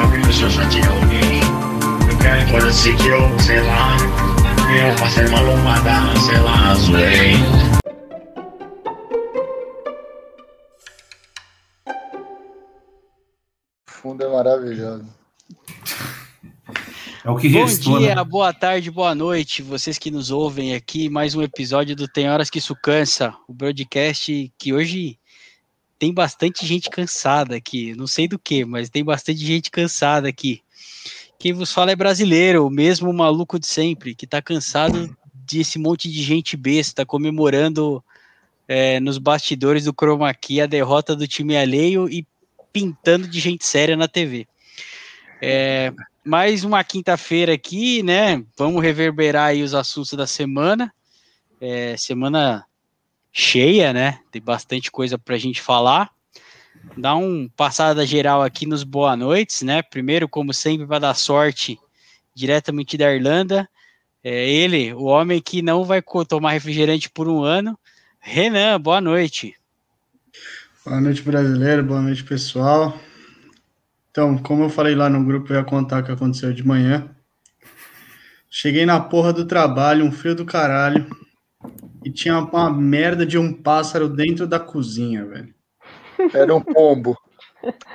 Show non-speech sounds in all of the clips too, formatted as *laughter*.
sabe que eu só tinha alguém. Qualquer coisa se que eu, sei lá, eu passei uma lombada, sei lá, zoei. Fundo é maravilhoso. É o que Bom restou, dia, né? boa tarde, boa noite, vocês que nos ouvem aqui, mais um episódio do Tem Horas que Isso Cansa, o broadcast que hoje tem bastante gente cansada aqui, não sei do que, mas tem bastante gente cansada aqui. Quem vos fala é brasileiro, o mesmo maluco de sempre, que tá cansado desse monte de gente besta comemorando é, nos bastidores do Chroma Key a derrota do time alheio e pintando de gente séria na TV. É, mais uma quinta-feira aqui, né? Vamos reverberar aí os assuntos da semana. É, semana cheia, né? Tem bastante coisa para a gente falar. Dar um passada geral aqui nos boa noites, né? Primeiro, como sempre, para dar sorte diretamente da Irlanda. É ele, o homem que não vai tomar refrigerante por um ano. Renan, boa noite. Boa noite, brasileiro. Boa noite, pessoal. Então, como eu falei lá no grupo, eu ia contar o que aconteceu de manhã. Cheguei na porra do trabalho, um frio do caralho, e tinha uma merda de um pássaro dentro da cozinha, velho. Era um pombo.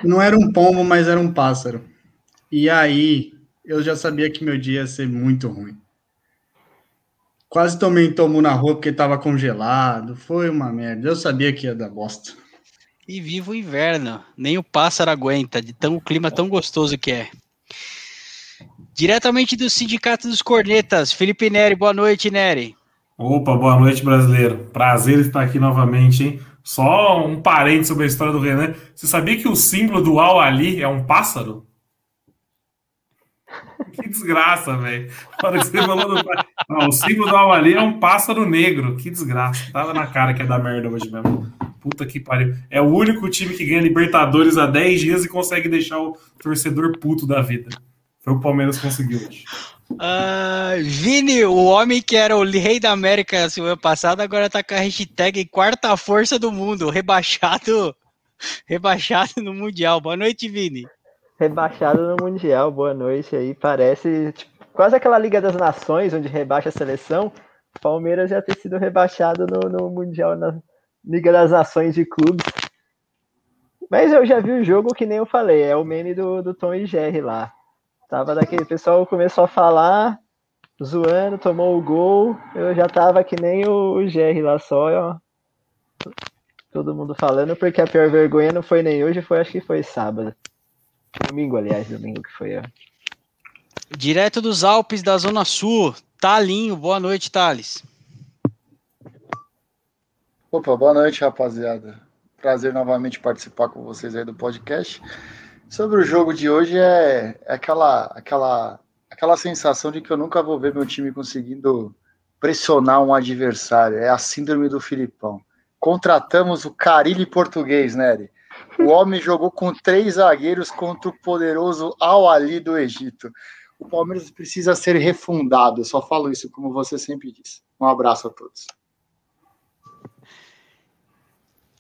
Não era um pombo, mas era um pássaro. E aí, eu já sabia que meu dia ia ser muito ruim. Quase tomei tomo na rua porque tava congelado. Foi uma merda. Eu sabia que ia dar bosta. E viva o inverno. Nem o pássaro aguenta, de tão o clima tão gostoso que é. Diretamente do Sindicato dos Cornetas, Felipe Neri, boa noite, Neri. Opa, boa noite, brasileiro. Prazer estar aqui novamente, hein? Só um parente sobre a história do Renan. Você sabia que o símbolo do Al Ali é um pássaro? Que desgraça, velho. Que você do o símbolo do Al Ali é um pássaro negro. Que desgraça. Tava na cara que ia dar merda hoje mesmo. Puta que pariu. É o único time que ganha Libertadores há 10 dias e consegue deixar o torcedor puto da vida. Foi o Palmeiras que conseguiu hoje. Ah, Vini, o homem que era o rei da América semana passada, agora tá com a hashtag quarta força do mundo, rebaixado, *laughs* rebaixado no Mundial. Boa noite, Vini. rebaixado no Mundial. Boa noite aí. Parece tipo, quase aquela Liga das Nações, onde rebaixa a seleção. Palmeiras já ter sido rebaixado no, no Mundial, na Liga das Nações de clubes. Mas eu já vi o jogo que nem eu falei, é o meme do, do Tom e Jerry lá. Tava daquele o pessoal começou a falar, zoando, tomou o gol. Eu já tava que nem o, o Jerry lá só, ó. Todo mundo falando, porque a pior vergonha não foi nem hoje, foi acho que foi sábado. Domingo, aliás, domingo que foi, ó. Direto dos Alpes da Zona Sul, Talinho, boa noite, Thales. Opa, boa noite, rapaziada. Prazer novamente participar com vocês aí do podcast. Sobre o jogo de hoje é, é aquela, aquela, aquela sensação de que eu nunca vou ver meu time conseguindo pressionar um adversário. É a síndrome do Filipão. Contratamos o Carilli português, Nery. O homem *laughs* jogou com três zagueiros contra o poderoso Al Ali do Egito. O Palmeiras precisa ser refundado. Eu só falo isso como você sempre disse. Um abraço a todos.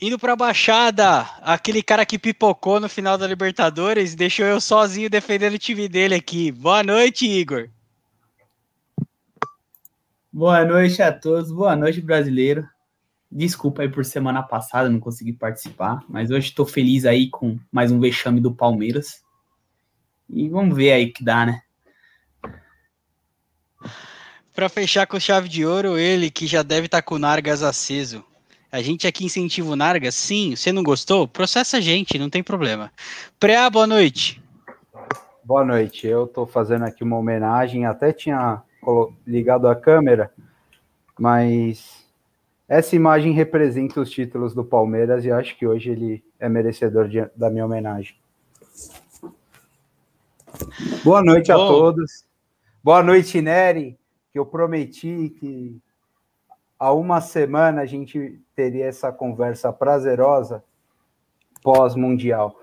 Indo pra Baixada, aquele cara que pipocou no final da Libertadores, deixou eu sozinho defendendo o time dele aqui. Boa noite, Igor. Boa noite a todos, boa noite, brasileiro. Desculpa aí por semana passada não consegui participar, mas hoje estou feliz aí com mais um vexame do Palmeiras. E vamos ver aí que dá, né? Pra fechar com chave de ouro, ele que já deve estar com o Nargas aceso. A gente aqui incentiva o Nargas? Sim. Você não gostou? Processa a gente, não tem problema. Preá, boa noite. Boa noite. Eu estou fazendo aqui uma homenagem, até tinha ligado a câmera, mas essa imagem representa os títulos do Palmeiras e acho que hoje ele é merecedor de- da minha homenagem. Boa noite a Bom. todos. Boa noite, Nery, que eu prometi que há uma semana a gente teria essa conversa prazerosa pós-mundial.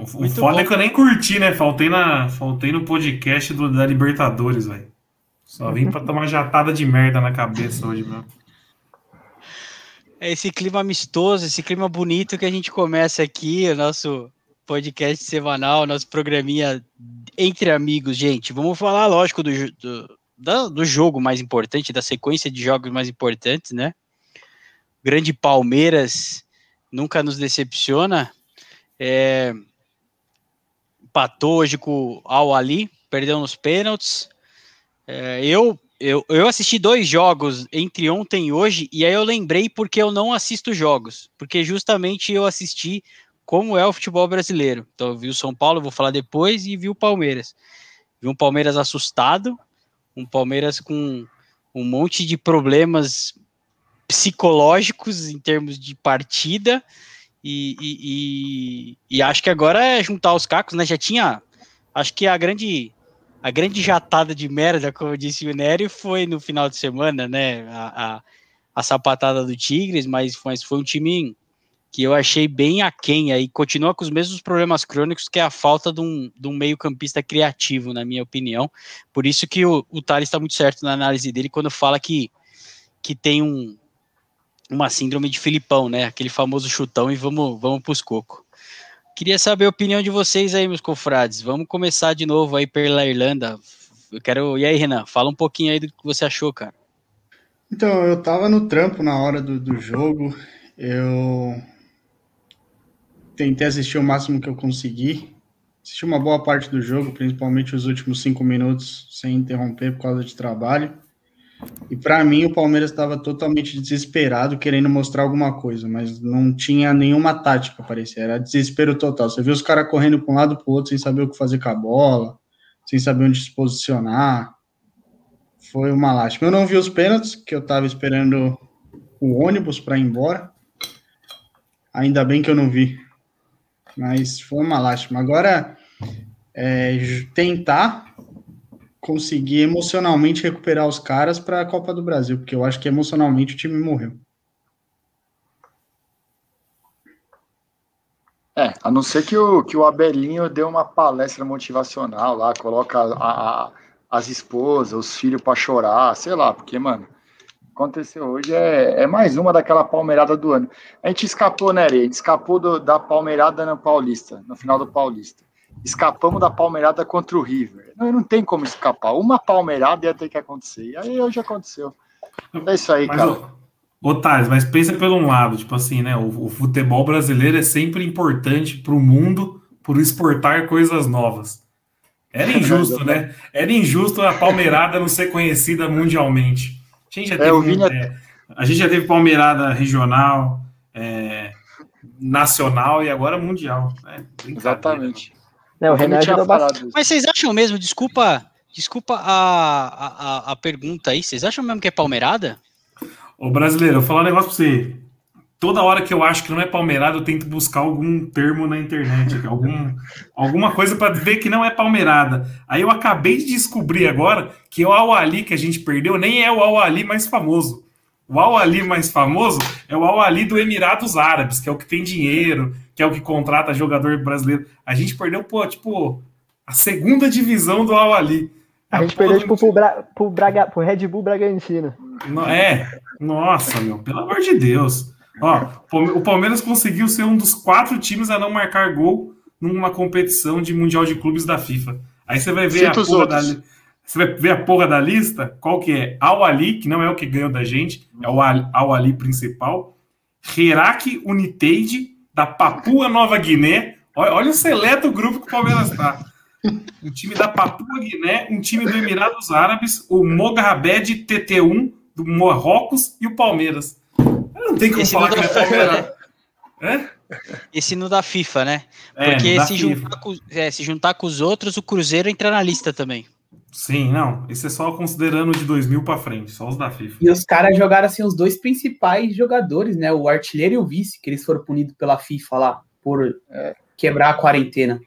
O foda bom. é que eu nem curti, né? Faltei, na, faltei no podcast do, da Libertadores, velho. Só vim pra tomar jatada de merda na cabeça hoje, meu. É esse clima amistoso, esse clima bonito que a gente começa aqui, o nosso podcast semanal, nosso programinha entre amigos, gente. Vamos falar, lógico, do, do, do, jogo mais importante, da sequência de jogos mais importantes, né? Grande Palmeiras nunca nos decepciona. É, empatou hoje com o Al Ali, perdeu nos pênaltis. É, eu, eu, eu assisti dois jogos entre ontem e hoje, e aí eu lembrei porque eu não assisto jogos, porque justamente eu assisti como é o futebol brasileiro. Então eu vi o São Paulo, vou falar depois, e vi o Palmeiras. Vi um Palmeiras assustado, um Palmeiras com um monte de problemas psicológicos em termos de partida, e, e, e, e acho que agora é juntar os cacos, né? Já tinha, acho que a grande a grande jatada de merda, como disse o Nério, foi no final de semana, né? A, a, a sapatada do Tigres, mas, mas foi um time que eu achei bem aquém aí, continua com os mesmos problemas crônicos que é a falta de um, um meio-campista criativo, na minha opinião. Por isso que o, o Thales está muito certo na análise dele quando fala que, que tem um, uma síndrome de Filipão, né? Aquele famoso chutão e vamos, vamos para os cocos. Queria saber a opinião de vocês aí, meus confrades. Vamos começar de novo aí pela Irlanda. Eu quero. E aí, Renan, fala um pouquinho aí do que você achou, cara. Então, eu tava no trampo na hora do, do jogo. Eu tentei assistir o máximo que eu consegui. Assisti uma boa parte do jogo, principalmente os últimos cinco minutos, sem interromper por causa de trabalho. E para mim o Palmeiras estava totalmente desesperado, querendo mostrar alguma coisa, mas não tinha nenhuma tática, parecia. Era desespero total. Você viu os caras correndo para um lado para o outro sem saber o que fazer com a bola, sem saber onde se posicionar. Foi uma lástima. Eu não vi os pênaltis, que eu estava esperando o ônibus para ir embora. Ainda bem que eu não vi. Mas foi uma lástima. Agora, é, tentar conseguir emocionalmente recuperar os caras para a Copa do Brasil, porque eu acho que emocionalmente o time morreu. É, a não ser que o, que o Abelinho dê uma palestra motivacional lá, coloca a, a, as esposas, os filhos para chorar, sei lá, porque, mano, aconteceu hoje é, é mais uma daquela palmeirada do ano. A gente escapou, né, A gente escapou do, da palmeirada no Paulista, no final do Paulista escapamos da palmeirada contra o River. Não, não tem como escapar. Uma palmeirada ia ter que acontecer. E aí hoje aconteceu. É isso aí, mas, cara. Ô, Thales, mas pensa pelo um lado, tipo assim, né? O, o futebol brasileiro é sempre importante para o mundo por exportar coisas novas. Era *laughs* injusto, né? Era injusto a palmeirada não ser conhecida mundialmente. A gente já teve, é, Vinha... é, a gente já teve palmeirada regional, é, nacional e agora mundial. Né? Exatamente. Não, o Renan ajudou bastante. Mas vocês acham mesmo, desculpa, desculpa a, a, a pergunta aí, vocês acham mesmo que é palmeirada? Ô brasileiro, eu vou falar um negócio pra você. Toda hora que eu acho que não é palmeirada, eu tento buscar algum termo na internet, algum, alguma coisa para ver que não é palmeirada. Aí eu acabei de descobrir agora que o Al-Ali que a gente perdeu nem é o Al-Ali mais famoso. O Al-Ali mais famoso é o Al-Ali do Emirados Árabes, que é o que tem dinheiro, que é o que contrata jogador brasileiro. A gente perdeu, pô, tipo, a segunda divisão do Al-Ali. A, a gente perdeu, tipo, pro, Bra pro, Braga, pro Red Bull Bragantino. É, nossa, meu, pelo amor de Deus. Ó, o Palmeiras conseguiu ser um dos quatro times a não marcar gol numa competição de Mundial de Clubes da FIFA. Aí você vai ver a porra da, você vai ver a porra da lista, qual que é? Al-Ali, que não é o que ganhou da gente, é o Al-Ali principal. Herak United, da Papua Nova Guiné. Olha, olha o seleto grupo que o Palmeiras está. Um time da Papua Guiné, um time do Emirados Árabes, o Mogarabed TT1 do Marrocos e o Palmeiras. Não tem como Esse falar que é Palmeiras. É? Esse no da FIFA, né? É, Porque é, se, juntar com, é, se juntar com os outros, o Cruzeiro entra na lista também. Sim, não. Isso é só considerando de 2000 para frente, só os da FIFA. E os caras jogaram assim os dois principais jogadores, né? O artilheiro e o vice, que eles foram punidos pela FIFA lá por é, quebrar a quarentena.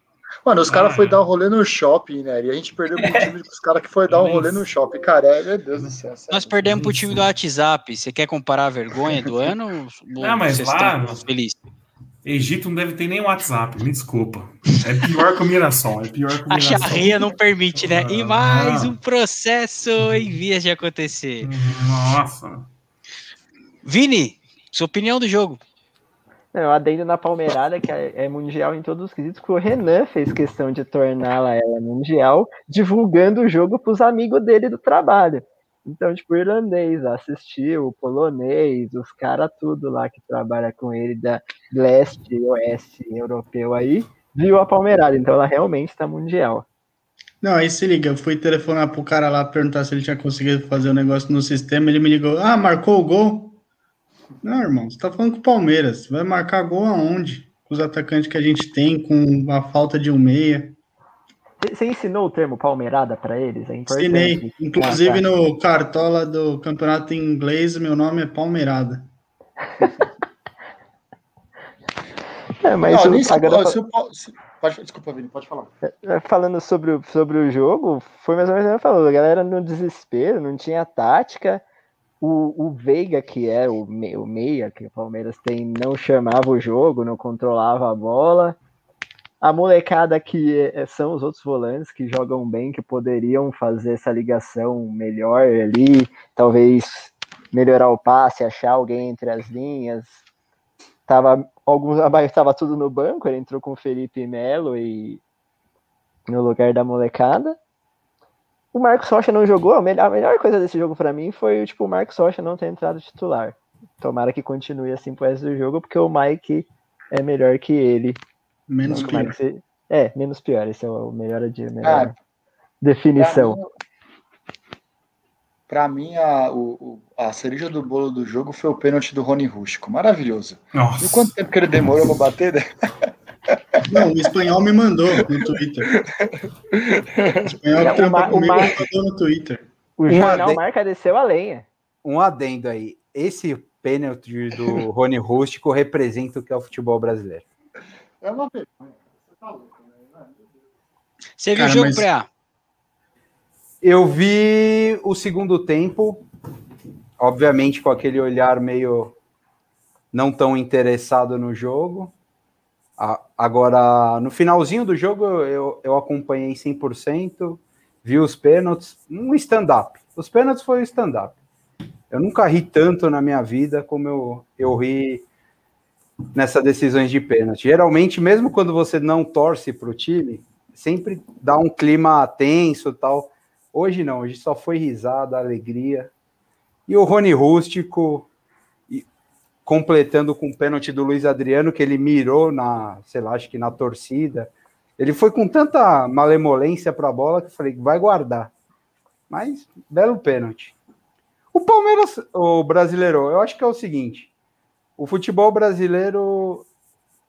Mano, os caras ah, foram dar um rolê no shopping, né? E a gente perdeu pro *laughs* time dos caras que foi dar um rolê no shopping. Cara, é, meu Deus do céu. Nós perdemos pro time do WhatsApp. Você quer comparar a vergonha do ano? *laughs* Não, mas lá. Feliz? Egito não deve ter nem WhatsApp, me desculpa. É pior que o Mirassol, é pior que o *laughs* Mirassol. A charria não permite, né? E mais um processo em vias de acontecer. Nossa. Vini, sua opinião do jogo? Não, adendo na Palmeirada, que é, é mundial em todos os quesitos, que o Renan fez questão de torná-la ela mundial, divulgando o jogo para os amigos dele do trabalho. Então, tipo, o irlandês assistiu, o polonês, os caras tudo lá que trabalha com ele da leste, oeste europeu aí, viu a Palmeirada. Então ela realmente está mundial. Não, aí se liga, eu fui telefonar pro cara lá perguntar se ele tinha conseguido fazer o um negócio no sistema, ele me ligou, ah, marcou o gol? Não, irmão, você tá falando com o Palmeiras, vai marcar gol aonde? Com os atacantes que a gente tem, com a falta de um meia. Você ensinou o termo palmeirada para eles? É importante. Ensinei. Inclusive tá. no cartola do campeonato inglês, meu nome é Palmeirada. *laughs* é, mas Não, o, se, agora... se, se, pode, desculpa, Vini, pode falar. É, é, falando sobre o, sobre o jogo, foi mais ou menos o que falou. A galera no desespero, não tinha tática. O, o Veiga, que é o, o meia que o Palmeiras tem, não chamava o jogo, não controlava a bola a molecada que é, são os outros volantes que jogam bem, que poderiam fazer essa ligação melhor ali, talvez melhorar o passe, achar alguém entre as linhas. Tava alguns estava tudo no banco, ele entrou com Felipe Melo e no lugar da molecada. O Marcos Rocha não jogou, a melhor, a melhor coisa desse jogo para mim foi tipo, o Marcos Rocha não ter entrado titular. Tomara que continue assim pro resto do jogo, porque o Mike é melhor que ele Menos pior. É, você... é, menos pior. Esse é o melhor, de, melhor ah, definição. Para mim, a, o, a cereja do bolo do jogo foi o pênalti do Rony Rústico. Maravilhoso. Nossa. E quanto tempo que ele demorou para bater? *laughs* Não, o espanhol me mandou no Twitter. O espanhol que trampa comigo me mandou no Twitter. O um jornal adendo, marca desceu a lenha. Um adendo aí. Esse pênalti do Rony Rústico representa o que é o futebol brasileiro. É uma vergonha. Você tá louco, né? Você viu o jogo mas... pré Eu vi o segundo tempo, obviamente com aquele olhar meio não tão interessado no jogo. Agora, no finalzinho do jogo, eu, eu acompanhei 100%, vi os pênaltis, um stand-up. Os pênaltis foi stand-up. Eu nunca ri tanto na minha vida como eu, eu ri nessas decisões de pênalti. Geralmente, mesmo quando você não torce para o time, sempre dá um clima tenso tal. Hoje não, hoje só foi risada, alegria. E o Rony Rústico completando com o pênalti do Luiz Adriano, que ele mirou na, sei lá, acho que na torcida. Ele foi com tanta malemolência para a bola que falei, vai guardar. Mas, belo pênalti. O Palmeiras, o brasileiro, eu acho que é o seguinte: o futebol brasileiro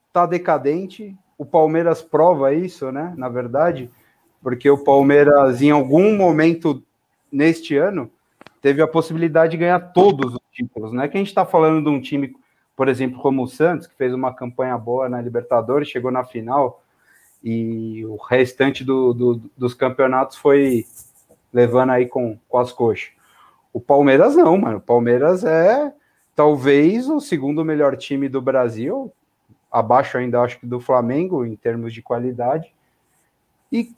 está decadente. O Palmeiras prova isso, né? Na verdade, porque o Palmeiras, em algum momento neste ano, teve a possibilidade de ganhar todos os títulos. Não é que a gente está falando de um time, por exemplo, como o Santos, que fez uma campanha boa na Libertadores, chegou na final, e o restante do, do, dos campeonatos foi levando aí com, com as coxas. O Palmeiras não, mano. O Palmeiras é talvez o segundo melhor time do Brasil, abaixo ainda acho que do Flamengo em termos de qualidade. E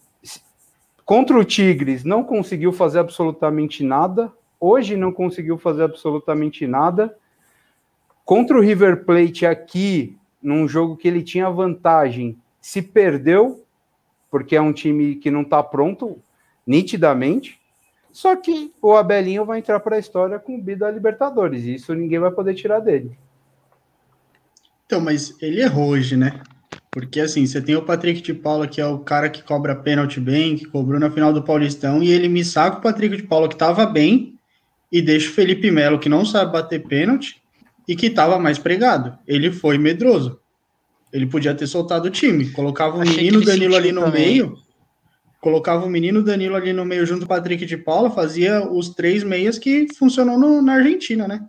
contra o Tigres não conseguiu fazer absolutamente nada. Hoje não conseguiu fazer absolutamente nada. Contra o River Plate aqui, num jogo que ele tinha vantagem, se perdeu, porque é um time que não está pronto, nitidamente. Só que o Abelinho vai entrar para a história com o bi da Libertadores, e isso ninguém vai poder tirar dele. Então, mas ele errou hoje, né? Porque assim, você tem o Patrick de Paula, que é o cara que cobra pênalti bem, que cobrou na final do Paulistão, e ele me saca o Patrick de Paula, que estava bem, e deixa o Felipe Melo, que não sabe bater pênalti, e que estava mais pregado. Ele foi medroso. Ele podia ter soltado o time. Colocava o menino Danilo ali no também. meio colocava o menino Danilo ali no meio junto com o Patrick de Paula, fazia os três meias que funcionou no, na Argentina, né?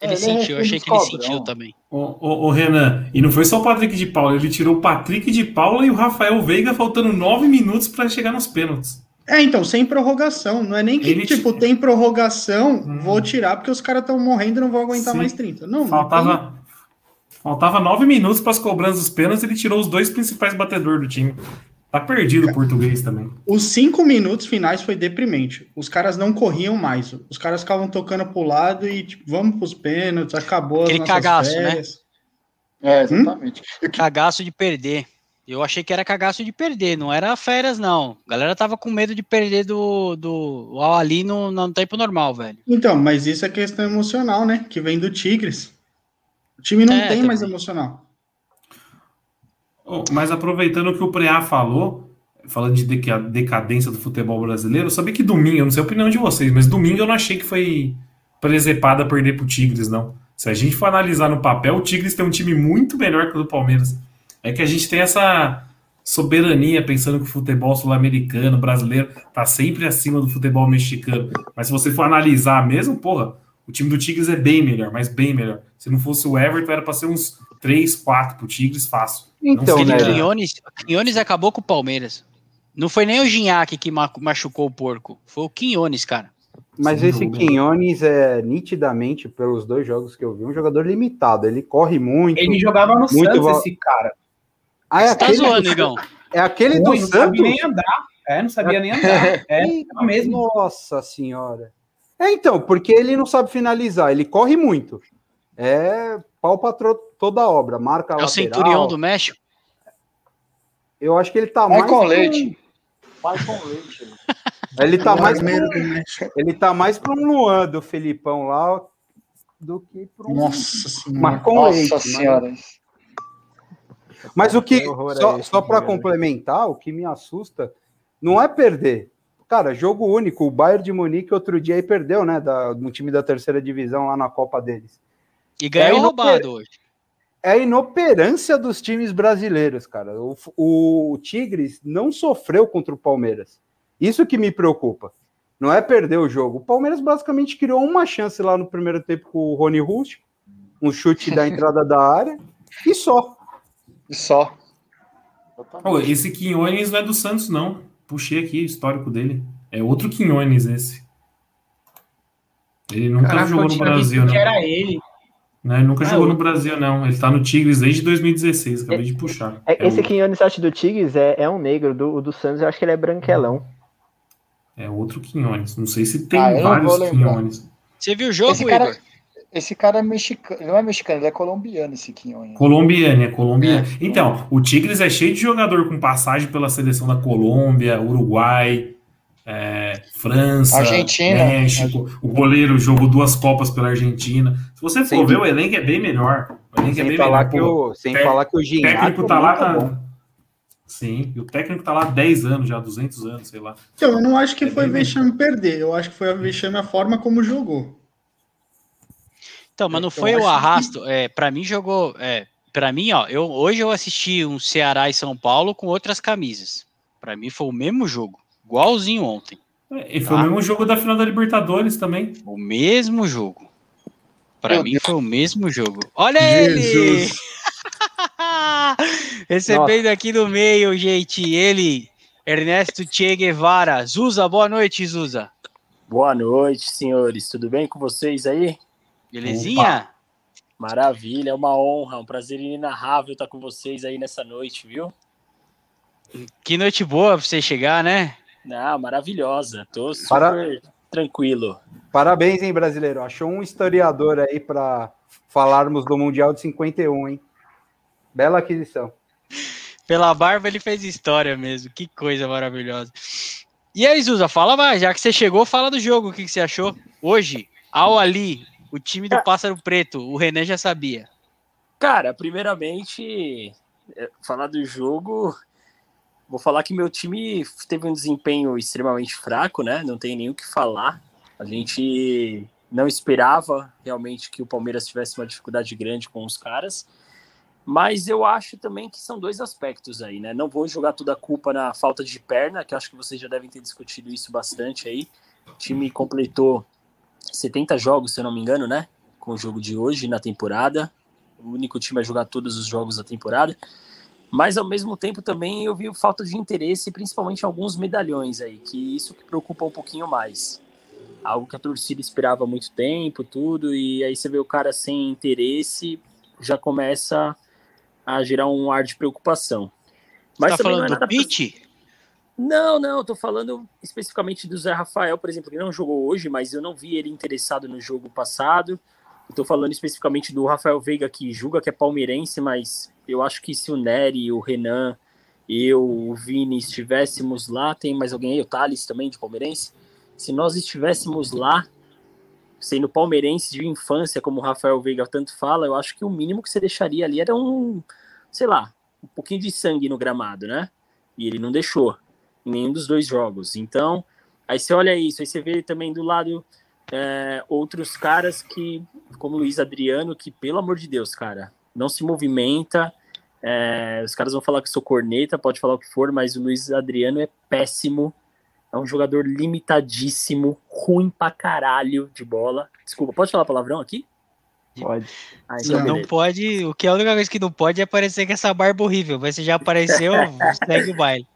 Ele, é, sentiu, eu achei que ele sentiu também. O, o, o, Renan, e não foi só o Patrick de Paula, ele tirou o Patrick de Paula e o Rafael Veiga faltando nove minutos para chegar nos pênaltis. É, então, sem prorrogação. Não é nem que, ele tipo, tem prorrogação, hum. vou tirar porque os caras estão morrendo e não vão aguentar Sim. mais 30. Não, faltava, não faltava nove minutos para as cobranças dos pênaltis ele tirou os dois principais batedores do time. Tá perdido o português também. Os cinco minutos finais foi deprimente. Os caras não corriam mais. Os caras ficavam tocando pro lado e, tipo, vamos pros pênaltis, acabou Aquele as cagaço, né? férias. É, exatamente. Que- Cagaço de perder. Eu achei que era cagaço de perder, não era férias, não. A galera tava com medo de perder do, do Al ali no, no tempo normal, velho. Então, mas isso é questão emocional, né? Que vem do Tigres. O time não É, tem mais também. emocional. Oh, Mas aproveitando o que o Preá falou, falando de deca- decadência do futebol brasileiro, eu sabia que domingo, eu não sei a opinião de vocês, mas domingo eu não achei que foi presepada perder pro Tigres, não. Se a gente for analisar no papel, o Tigres tem um time muito melhor que o do Palmeiras. É que a gente tem essa soberania pensando que o futebol sul-americano, brasileiro, tá sempre acima do futebol mexicano. Mas se você for analisar mesmo, porra, o time do Tigres é bem melhor, mas bem melhor. Se não fosse o Everton, era pra ser uns 3, 4 pro Tigres, fácil. Então, né? Quinones, Quinones acabou com o Palmeiras. Não foi nem o Ginhaque que ma- machucou o porco. Foi o Quinones, cara. Mas Sem esse dúvida. Quinones é nitidamente, pelos dois jogos que eu vi, um jogador limitado. Ele corre muito. Ele jogava no Muito Santos, esse cara. Ah, é Você tá aquele, zoando, Igão. é aquele do Ruim, não sabia Santos? nem andar. É, não sabia nem andar. *laughs* É, é mesmo. Nossa senhora. É, então, porque ele não sabe finalizar, ele corre muito. É pau pra toda a obra, marca É o lateral. Centurião do México. Eu acho que ele tá Vai mais com pra leite. Vai com leite. *laughs* Ele tá mais pra Primeiro um- do México. ele tá mais para um Luan do Felipão lá do que para um Nossa senhora. mas com Nossa leite, senhora. Mas o que, Que horror é só, só para cara? complementar, o que me assusta não é perder. Cara, jogo único. O Bayern de Munique outro dia aí perdeu, né? Da, no time da terceira divisão lá na Copa deles. E ganhou É, no roubado hoje. É a inoperância dos times brasileiros, cara. O, o Tigres não sofreu contra o Palmeiras. Isso que me preocupa. Não é perder o jogo. O Palmeiras basicamente criou uma chance lá no primeiro tempo com o Rony Rústico, um chute da *laughs* entrada da área e só. E só. Pô, esse Quinones não é do Santos, não. Puxei aqui o histórico dele. É outro Quinones esse. Ele nunca Caraca, jogou no Brasil, não. era ele. Não, ele nunca Ah, jogou eu- no Brasil, não. Ele tá no Tigres desde 2016, acabei de puxar. É, É esse o- Quinones, acho, do Tigres é, é um negro. Do, o do Santos, eu acho que ele é branquelão. É outro Quinones. Não sei se tem Ah, vários. Quinones. Você viu o jogo, Esse cara, Igor? Esse cara é mexicano. Não é mexicano, ele é colombiano, esse Quinhões. Colombiano, é colombiano. Então, o Tigres é cheio de jogador com passagem pela seleção da Colômbia, Uruguai, é, França, Argentina. México. O goleiro jogou duas Copas pela Argentina. Se você for Sem ver, o elenco é bem melhor. O elenco é Sem bem falar, melhor. que o, sem falar que o Gignac técnico tá lá. é. Tá... Sim, e o técnico tá lá há 10 anos já, 200 anos, sei lá. Então, eu não acho que É foi vexame perder. Eu acho que foi a vexame a forma como jogou. Então, mas não foi o que- arrasto. É, para mim jogou. É, para mim, ó, eu, hoje eu assisti um Ceará e São Paulo com outras camisas. Pra mim foi o mesmo jogo, igualzinho ontem. É, E foi Tá. o mesmo jogo da final da Libertadores também. O mesmo jogo. Pra Meu mim Deus. foi o mesmo jogo. Olha ele! Jesus. *laughs* Recebendo aqui no meio, gente, ele, Ernesto Che Guevara. Zuza, boa noite, Zuza. Boa noite, senhores. Tudo bem com vocês aí? Belezinha? Maravilha, é uma honra, um prazer inenarrável estar com vocês aí nessa noite, viu? Que noite boa pra você chegar, né? Ah, maravilhosa. Tô super Para- tranquilo. Parabéns, hein, brasileiro. Achou um historiador aí para falarmos do Mundial de 51, hein? Bela aquisição. Pela barba ele fez história mesmo. Que coisa maravilhosa. E aí, Zuza, fala mais. Já que você chegou, fala do jogo. O que, que você achou? Hoje, ao ali, o time do Pássaro Preto. O René já sabia. Cara, primeiramente, é, falar do jogo, vou falar que meu time teve um desempenho extremamente fraco, né? Não tem nem o que falar. A gente não esperava realmente que o Palmeiras tivesse uma dificuldade grande com os caras. Mas eu acho também que são dois aspectos aí, né? Não vou jogar toda a culpa na falta de perna, que eu acho que vocês já devem ter discutido isso bastante aí. O time completou 70 jogos, se eu não me engano, né? Com o jogo de hoje na temporada. O único time a jogar todos os jogos da temporada. Mas ao mesmo tempo também eu vi falta de interesse, principalmente em alguns medalhões aí, que isso que preocupa um pouquinho mais. Algo que a torcida esperava há muito tempo, tudo, e aí você vê o cara sem interesse, já começa a gerar um ar de preocupação. Mas tá também falando é do Pitt? Não, não, eu tô falando especificamente do Zé Rafael, por exemplo, que não jogou hoje, mas eu não vi ele interessado no jogo passado. Estou falando especificamente do Rafael Veiga, que julga que é palmeirense, mas eu acho que se o Nery, o Renan, eu, o Vini estivéssemos lá, tem mais alguém aí, o Thales também, de palmeirense, se nós estivéssemos lá, sendo palmeirense de infância, como o Rafael Veiga tanto fala, eu acho que o mínimo que você deixaria ali era um, sei lá, um pouquinho de sangue no gramado, né? E ele não deixou em nenhum dos dois jogos. Então, aí você olha isso, aí você vê também do lado é, outros caras que, como Luiz Adriano, que, pelo amor de Deus, cara, não se movimenta. É, os caras vão falar que sou corneta, pode falar o que for, mas o Luiz Adriano é péssimo. É um jogador limitadíssimo, ruim pra caralho de bola. Desculpa, pode falar palavrão aqui? Pode. Ah, então Não beleza. pode. O que é a única coisa que não pode é aparecer com essa barba horrível. Mas se já apareceu, *laughs* segue o baile.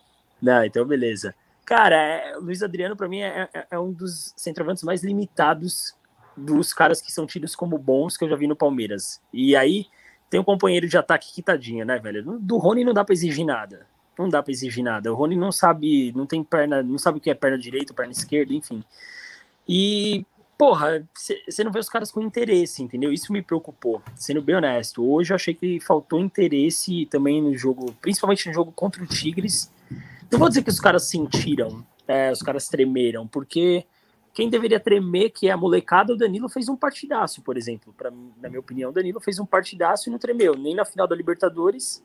Não, então beleza. Cara, é, Luiz Adriano, pra mim, é, é- é um dos centroavantes mais limitados dos caras que são tidos como bons que eu já vi no Palmeiras. E aí tem um companheiro de ataque que tadinha, né, velho? Do Rony não dá pra exigir nada. Não dá pra exigir nada. O Rony não sabe, não tem perna, não sabe o que é perna direita, perna esquerda, enfim. E, porra, você não vê os caras com interesse, entendeu? Isso me preocupou, sendo bem honesto. Hoje eu achei que faltou interesse também no jogo, principalmente no jogo contra o Tigres. Não vou dizer que os caras sentiram, é, os caras tremeram, porque quem deveria tremer, que é a molecada, o Danilo fez um partidaço, por exemplo. Pra, na minha opinião, o Danilo fez um partidaço e não tremeu, nem na final da Libertadores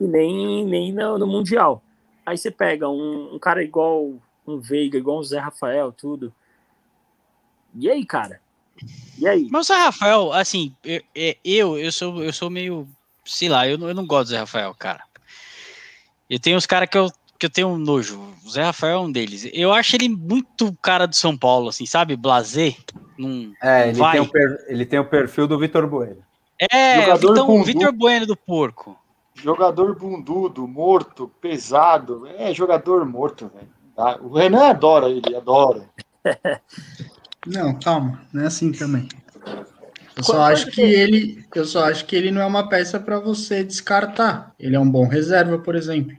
e nem, nem no, no Mundial. Aí você pega um, um cara igual um Veiga, igual um Zé Rafael, tudo. E aí, cara? E aí? Mas o Zé Rafael, assim, eu, eu, eu, sou, eu sou meio. Sei lá, eu não, eu não gosto do Zé Rafael, cara. Eu tenho os caras que eu, que eu tenho nojo. O Zé Rafael é um deles. Eu acho ele muito cara do São Paulo, assim, sabe? Blazer. Num, É, ele vai. tem, o per- ele tem o perfil do Vitor Bueno. É, Jogador então, o Vitor Bueno do Porco. Jogador bundudo, morto, pesado. É jogador morto, velho. Tá? O Renan adora ele, adora. *laughs* Não, calma, não é assim também. Eu só acho que que- ele, eu só acho que ele não é uma peça para você descartar. Ele é um bom reserva, por exemplo.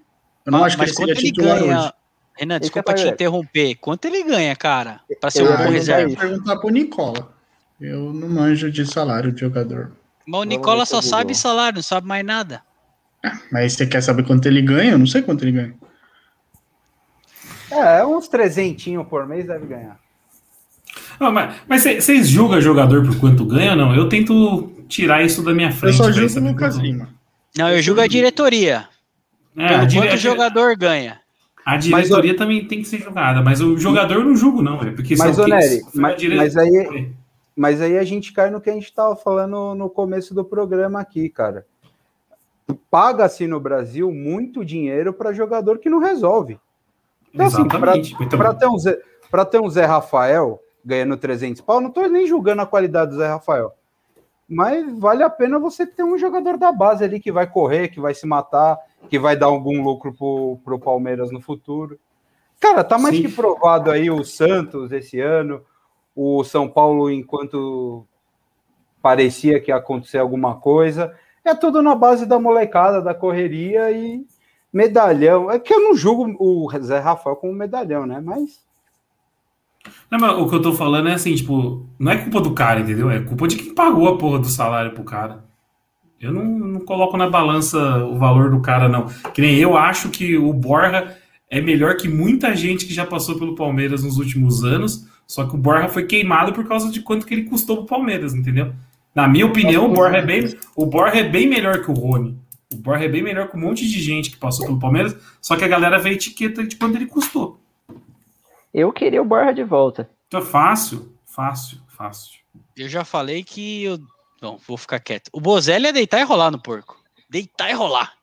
Eu não Mas- acho que mas ele seria quanto ele titular ganha- hoje. Renan, Esse desculpa é te interromper. Quanto ele ganha, cara? Pra ser Eu um bom perguntar reserva? isso. perguntar pro Nicola. Eu não manjo de salário de jogador. Mas o Nicola só eu sabe Google. salário, não sabe mais nada. Mas você quer saber quanto ele ganha? Eu não sei quanto ele ganha. É, uns trezentinho por mês deve ganhar. Não, mas mas cê- vocês julgam jogador por quanto ganha ou não? Eu tento tirar isso da minha Eu frente. só pra julgo o Lucas Lima. Não, eu julgo a diretoria. É, dire- quanto o jogador ganha. a diretoria também tem que ser julgada, mas o jogador eu não julgo, não, velho. Porque Mas, mas- dire- mas aí- Mas aí a gente cai no que a gente estava falando no começo do programa aqui, cara. Paga-se no Brasil muito dinheiro para jogador que não resolve. Então, assim, Exatamente. Então, Para ter, um Zé- ter um Zé Rafael ganhando 300 pau, não tô nem julgando a qualidade do Zé Rafael. Mas vale a pena você ter um jogador da base ali que vai correr, que vai se matar, que vai dar algum lucro pro, pro Palmeiras no futuro. Cara, tá mais Sim. que provado aí o Santos esse ano, o São Paulo, enquanto parecia que ia acontecer alguma coisa. É tudo na base da molecada, da correria e medalhão. É que eu não julgo o Zé Rafael como medalhão, né? Mas Não, mas o que eu tô falando é assim, tipo, não é culpa do cara, entendeu? É culpa de quem pagou a porra do salário pro cara. Eu não, não coloco na balança o valor do cara, não. Que nem eu acho que o Borja é melhor que muita gente que já passou pelo Palmeiras nos últimos anos, só que o Borja foi queimado por causa de quanto que ele custou pro Palmeiras, entendeu? Na minha opinião, o Borja é bem, o Borja é bem melhor que o Rony. O Borja é bem melhor que um monte de gente que passou pelo Palmeiras, só que a galera vê a etiqueta de quanto ele custou. Eu queria o Borja de volta. Então é fácil, fácil, fácil. Eu já falei que eu. Não, vou ficar quieto. O Bozelli é deitar e rolar no porco. Deitar e rolar.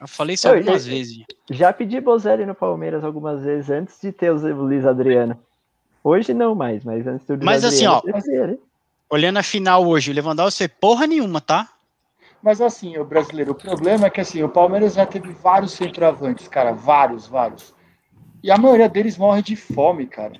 Eu falei isso Eu- algumas eu- vezes. Já pedi Bozelli no Palmeiras algumas vezes antes de ter o Luiz Adriano. Hoje não mais, mas antes do Luiz Mas assim, Adriano, ó, eu queria ele. Olhando a final hoje, o Lewandowski foi porra nenhuma, tá? Mas assim, o brasileiro, o problema é que assim, o Palmeiras já teve vários centroavantes, cara, vários, vários. E a maioria deles morre de fome, cara.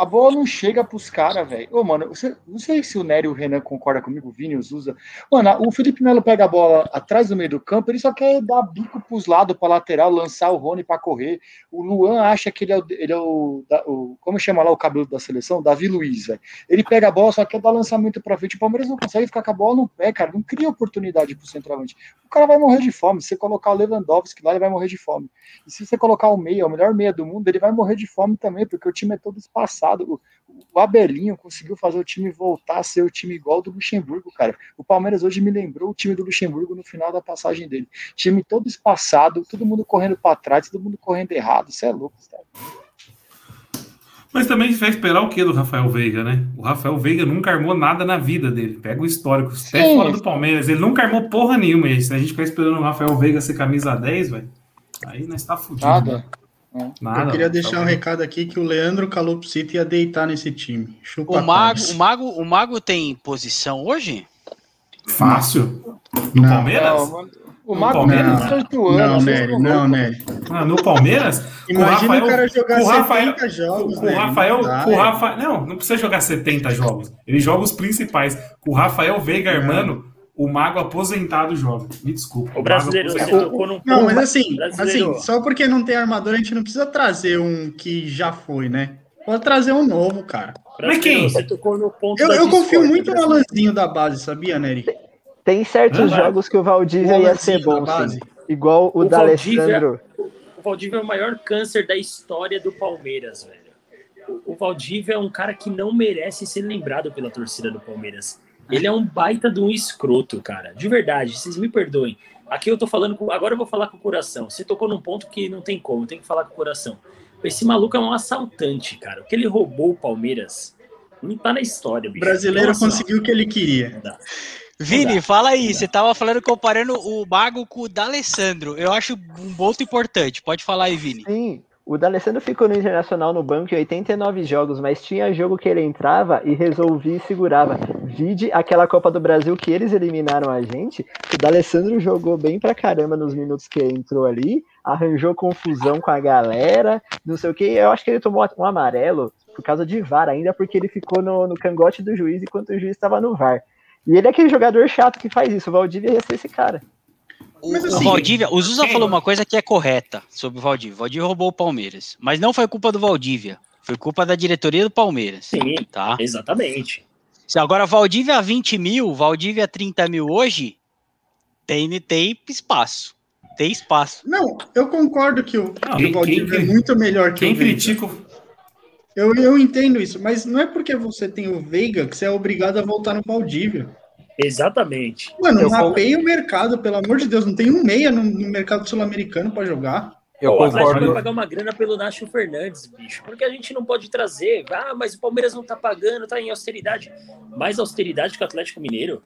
A bola não chega pros caras, velho. Ô, mano, você, não sei se o Nery e o Renan concordam comigo, o Vini, os usa. Mano, o Felipe Melo pega a bola atrás do meio do campo, ele só quer dar bico pros lados, pra lateral, lançar o Rony pra correr. O Luan acha que ele é o. Ele é o, da- o- como chama lá o cabelo da seleção? Davi Luiz, velho. Ele pega a bola, só quer dar lançamento pra frente. O Palmeiras não consegue ficar com a bola no pé, cara. Não cria oportunidade pro centroavante. O cara vai morrer de fome. Se você colocar o Lewandowski lá, ele vai morrer de fome. E se você colocar o meia, o melhor meia do mundo, ele vai morrer de fome também, porque o time é todo espaçado. O, o Abelinho conseguiu fazer o time voltar a ser o time igual do Luxemburgo, cara. O Palmeiras hoje me lembrou o time do Luxemburgo no final da passagem dele. Time todo espaçado, todo mundo correndo para trás, todo mundo correndo errado. Isso é louco, cara. Mas também vai esperar o que do Rafael Veiga, né? O Rafael Veiga nunca armou nada na vida dele. Pega o histórico, até Sim. fora do Palmeiras. Ele nunca armou porra nenhuma. E se a gente ficar esperando o Rafael Veiga ser camisa 10, velho, aí nós tá fudido. Nada. né? Nada. Eu queria Rafael deixar um Veiga. recado aqui que o Leandro Calopsito ia deitar nesse time. Chupa O Mago, o Mago, o Mago tem posição hoje? Fácil. No Não. Palmeiras? Não, o No Mago Palmeiras? tem 18 Não, anos. Nery, vocês não. Nery. Ah, no Palmeiras? Com o Imagina Rafael- o cara jogar o 70 Rafael- jogos, Com o Nery. Rafael, Não dá, o é. Rafa, não, não precisa jogar 70 jogos. Ele joga os principais. Com o Rafael Veiga armando, o Mago aposentado joga. Me desculpa. O brasileiro, aposentado. tocou num Não, mas assim, Brasileiro. assim, só porque não tem armador, a gente não precisa trazer um que já foi, né? Pode trazer um novo, cara. Mas quem? Você tocou no ponto Eu, da eu confio muito no brasileiro. Alanzinho da base, sabia, Nery? Tem certos Ah, jogos que o Valdívia O ia ser bom, base. sim. Igual o, O da Valdívia- Alessandro. O Valdívia é o maior câncer da história do Palmeiras, velho. O- O Valdívia é um cara que não merece ser lembrado pela torcida do Palmeiras. Ele é um baita de um escroto, cara. De verdade, vocês me perdoem. Aqui eu tô falando com. Agora eu vou falar com o coração. Você tocou num ponto que não tem como, tem que falar com o coração. Esse maluco é um assaltante, cara. O que ele roubou o Palmeiras não tá na história, O bicho. brasileiro Nossa, conseguiu o que ele queria. não dá. Vini, dá, fala aí. Você tava falando comparando o Mago com o D'Alessandro. Eu acho um ponto importante. Pode falar aí, Vini. Sim, o D'Alessandro ficou no Internacional no banco em 89 jogos, mas tinha jogo que ele entrava e resolvia e segurava. Vide aquela Copa do Brasil que eles eliminaram a gente, o D'Alessandro jogou bem pra caramba nos minutos que entrou ali, arranjou confusão com a galera, não sei o que, eu acho que ele tomou um amarelo por causa de VAR ainda, porque ele ficou no, no cangote do juiz enquanto o juiz estava no VAR. E ele é aquele jogador chato que faz isso, o Valdívia ia ser esse cara. O, Mas o assim, Valdívia, o Zusa falou uma coisa que é correta sobre o Valdívia. O Valdívia roubou o Palmeiras. Mas não foi culpa do Valdívia. Foi culpa da diretoria do Palmeiras. Sim, Tá? exatamente. Se agora Valdívia 20 mil, Valdívia 30 mil hoje, tem, tem espaço. Tem espaço. Não, eu concordo que o, Não, que quem- o Valdívia quem- é muito melhor que Quem o Veiga. critica o. Eu, eu entendo isso, mas não é porque você tem o Veiga que você é obrigado a voltar no Valdívia. Exatamente. Mano, Eu mapeia o mercado, pelo amor de Deus. Não tem um meia no, no mercado sul-americano pra jogar. Eu Pô, o Atlético vai concordo. pagar uma grana pelo Nacho Fernandes, bicho. Porque a gente não pode trazer. Ah, mas o Palmeiras não tá pagando, tá em austeridade. Mais austeridade que o Atlético Mineiro?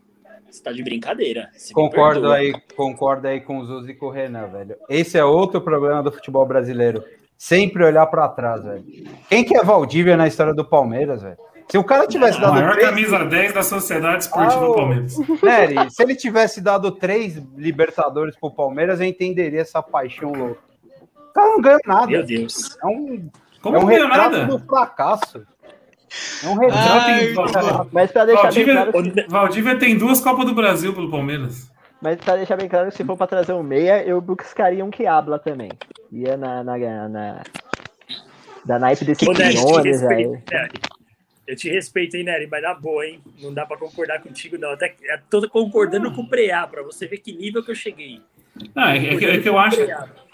Você tá de brincadeira. Concordo aí, concordo aí com o Zuzi e com o Renan, velho. Esse é outro problema do futebol brasileiro. Sempre olhar pra trás, velho. Quem que é Valdívia na história do Palmeiras, velho? Se o cara tivesse A dado maior três, camisa 10 da Sociedade Esportiva Ah, o- Palmeiras. *laughs* Nery, se ele tivesse dado três Libertadores pro Palmeiras, eu entenderia essa paixão louca. O cara não ganha nada. Meu Deus. É um, Como é um não ganhou retrato nada? do fracasso. É um Ai, retrato. Mas pra deixar bem Valdívia, claro que Valdívia tem duas Copas do Brasil pelo Palmeiras. Mas pra deixar bem claro, se for pra trazer um meia, eu buscaria um que habla também. Ia na, na, na- da naipe desse Quinones aí. Eu te respeito, hein, Nery, mas na boa, hein? Não dá pra concordar contigo, não. Até que- eu tô concordando com o Preá, pra você ver que nível que eu cheguei. Não, é, é que, é que eu acho.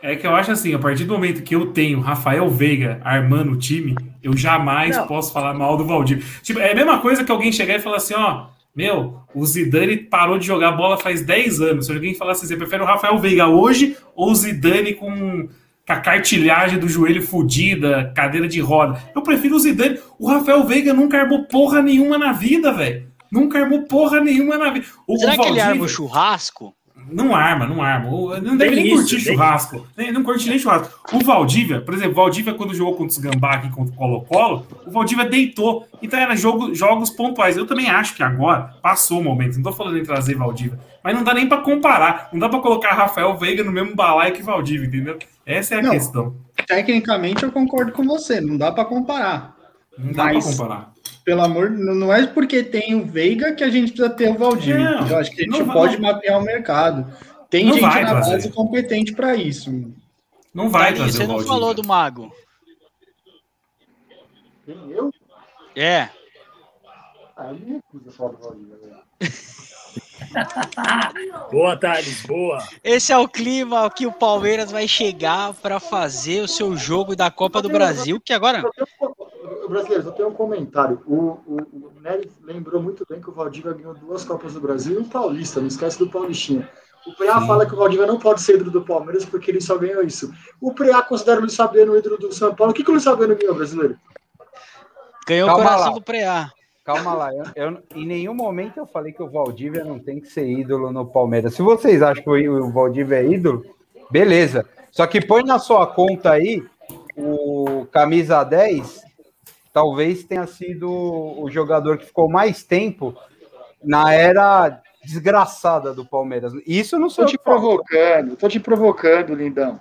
É que eu acho assim, a partir do momento que eu tenho Rafael Veiga armando o time, eu jamais Não. posso falar mal do Valdir. Tipo, é a mesma coisa que alguém chegar e falar assim, ó, meu, o Zidane parou de jogar bola faz 10 anos. Se alguém falasse assim, você prefere o Rafael Veiga hoje ou o Zidane com, com a cartilhagem do joelho fudida, cadeira de roda? Eu prefiro o Zidane. O Rafael Veiga nunca armou porra nenhuma na vida, velho. Nunca armou porra nenhuma na vida. O, Será que ele arma o churrasco? não arma, não arma. Não deve nem isso, curtir churrasco. Nem- Não curte nem churrasco. O Valdívia, por exemplo, o Valdívia, quando jogou contra os Gambá aqui contra o Colo-Colo, o Valdívia deitou. Então era jogo, jogos pontuais. Eu também acho que agora passou o momento. Não tô falando em trazer Valdívia. Mas não dá nem pra comparar. Não dá pra colocar Rafael Veiga no mesmo balaio que Valdívia, entendeu? Essa é a Não. questão. Tecnicamente eu concordo com você, não dá pra comparar. Não dá pra comparar. Pelo amor, não é porque tem o Veiga que a gente precisa ter o Valdívia. Não, Eu acho que a gente não vai- pode mapear o mercado. Tem Não gente vai na trazer. base competente para isso. Não vai trazer você o não falou do Mago. Eu? É. Ah, eu me recuso a falar do Valdívia, velho. *laughs* *laughs* Boa, Thales, boa. Esse é o clima que o Palmeiras vai chegar para fazer o seu jogo da Copa do Brasil, que agora um- Brasileiros, eu tenho um comentário. O, o, o Nery lembrou muito bem que o Valdívia ganhou duas Copas do Brasil e um Paulista, não esquece do Paulistinha. O Preá fala que o Valdívia não pode ser ídolo do Palmeiras porque ele só ganhou isso. O Preá considera o Luiz Fabiano ídolo do São Paulo. O que, que o Luiz Fabiano ganhou, brasileiro? ganhou Calma o coração lá. do Preá. Calma lá, eu, eu- em nenhum momento eu falei que o Valdívia não tem que ser ídolo no Palmeiras. Se vocês acham que o, o Valdívia é ídolo, beleza. Só que põe na sua conta aí o camisa 10, talvez tenha sido o jogador que ficou mais tempo na era desgraçada do Palmeiras. Isso não sou Tô te provocando, tô te provocando, lindão.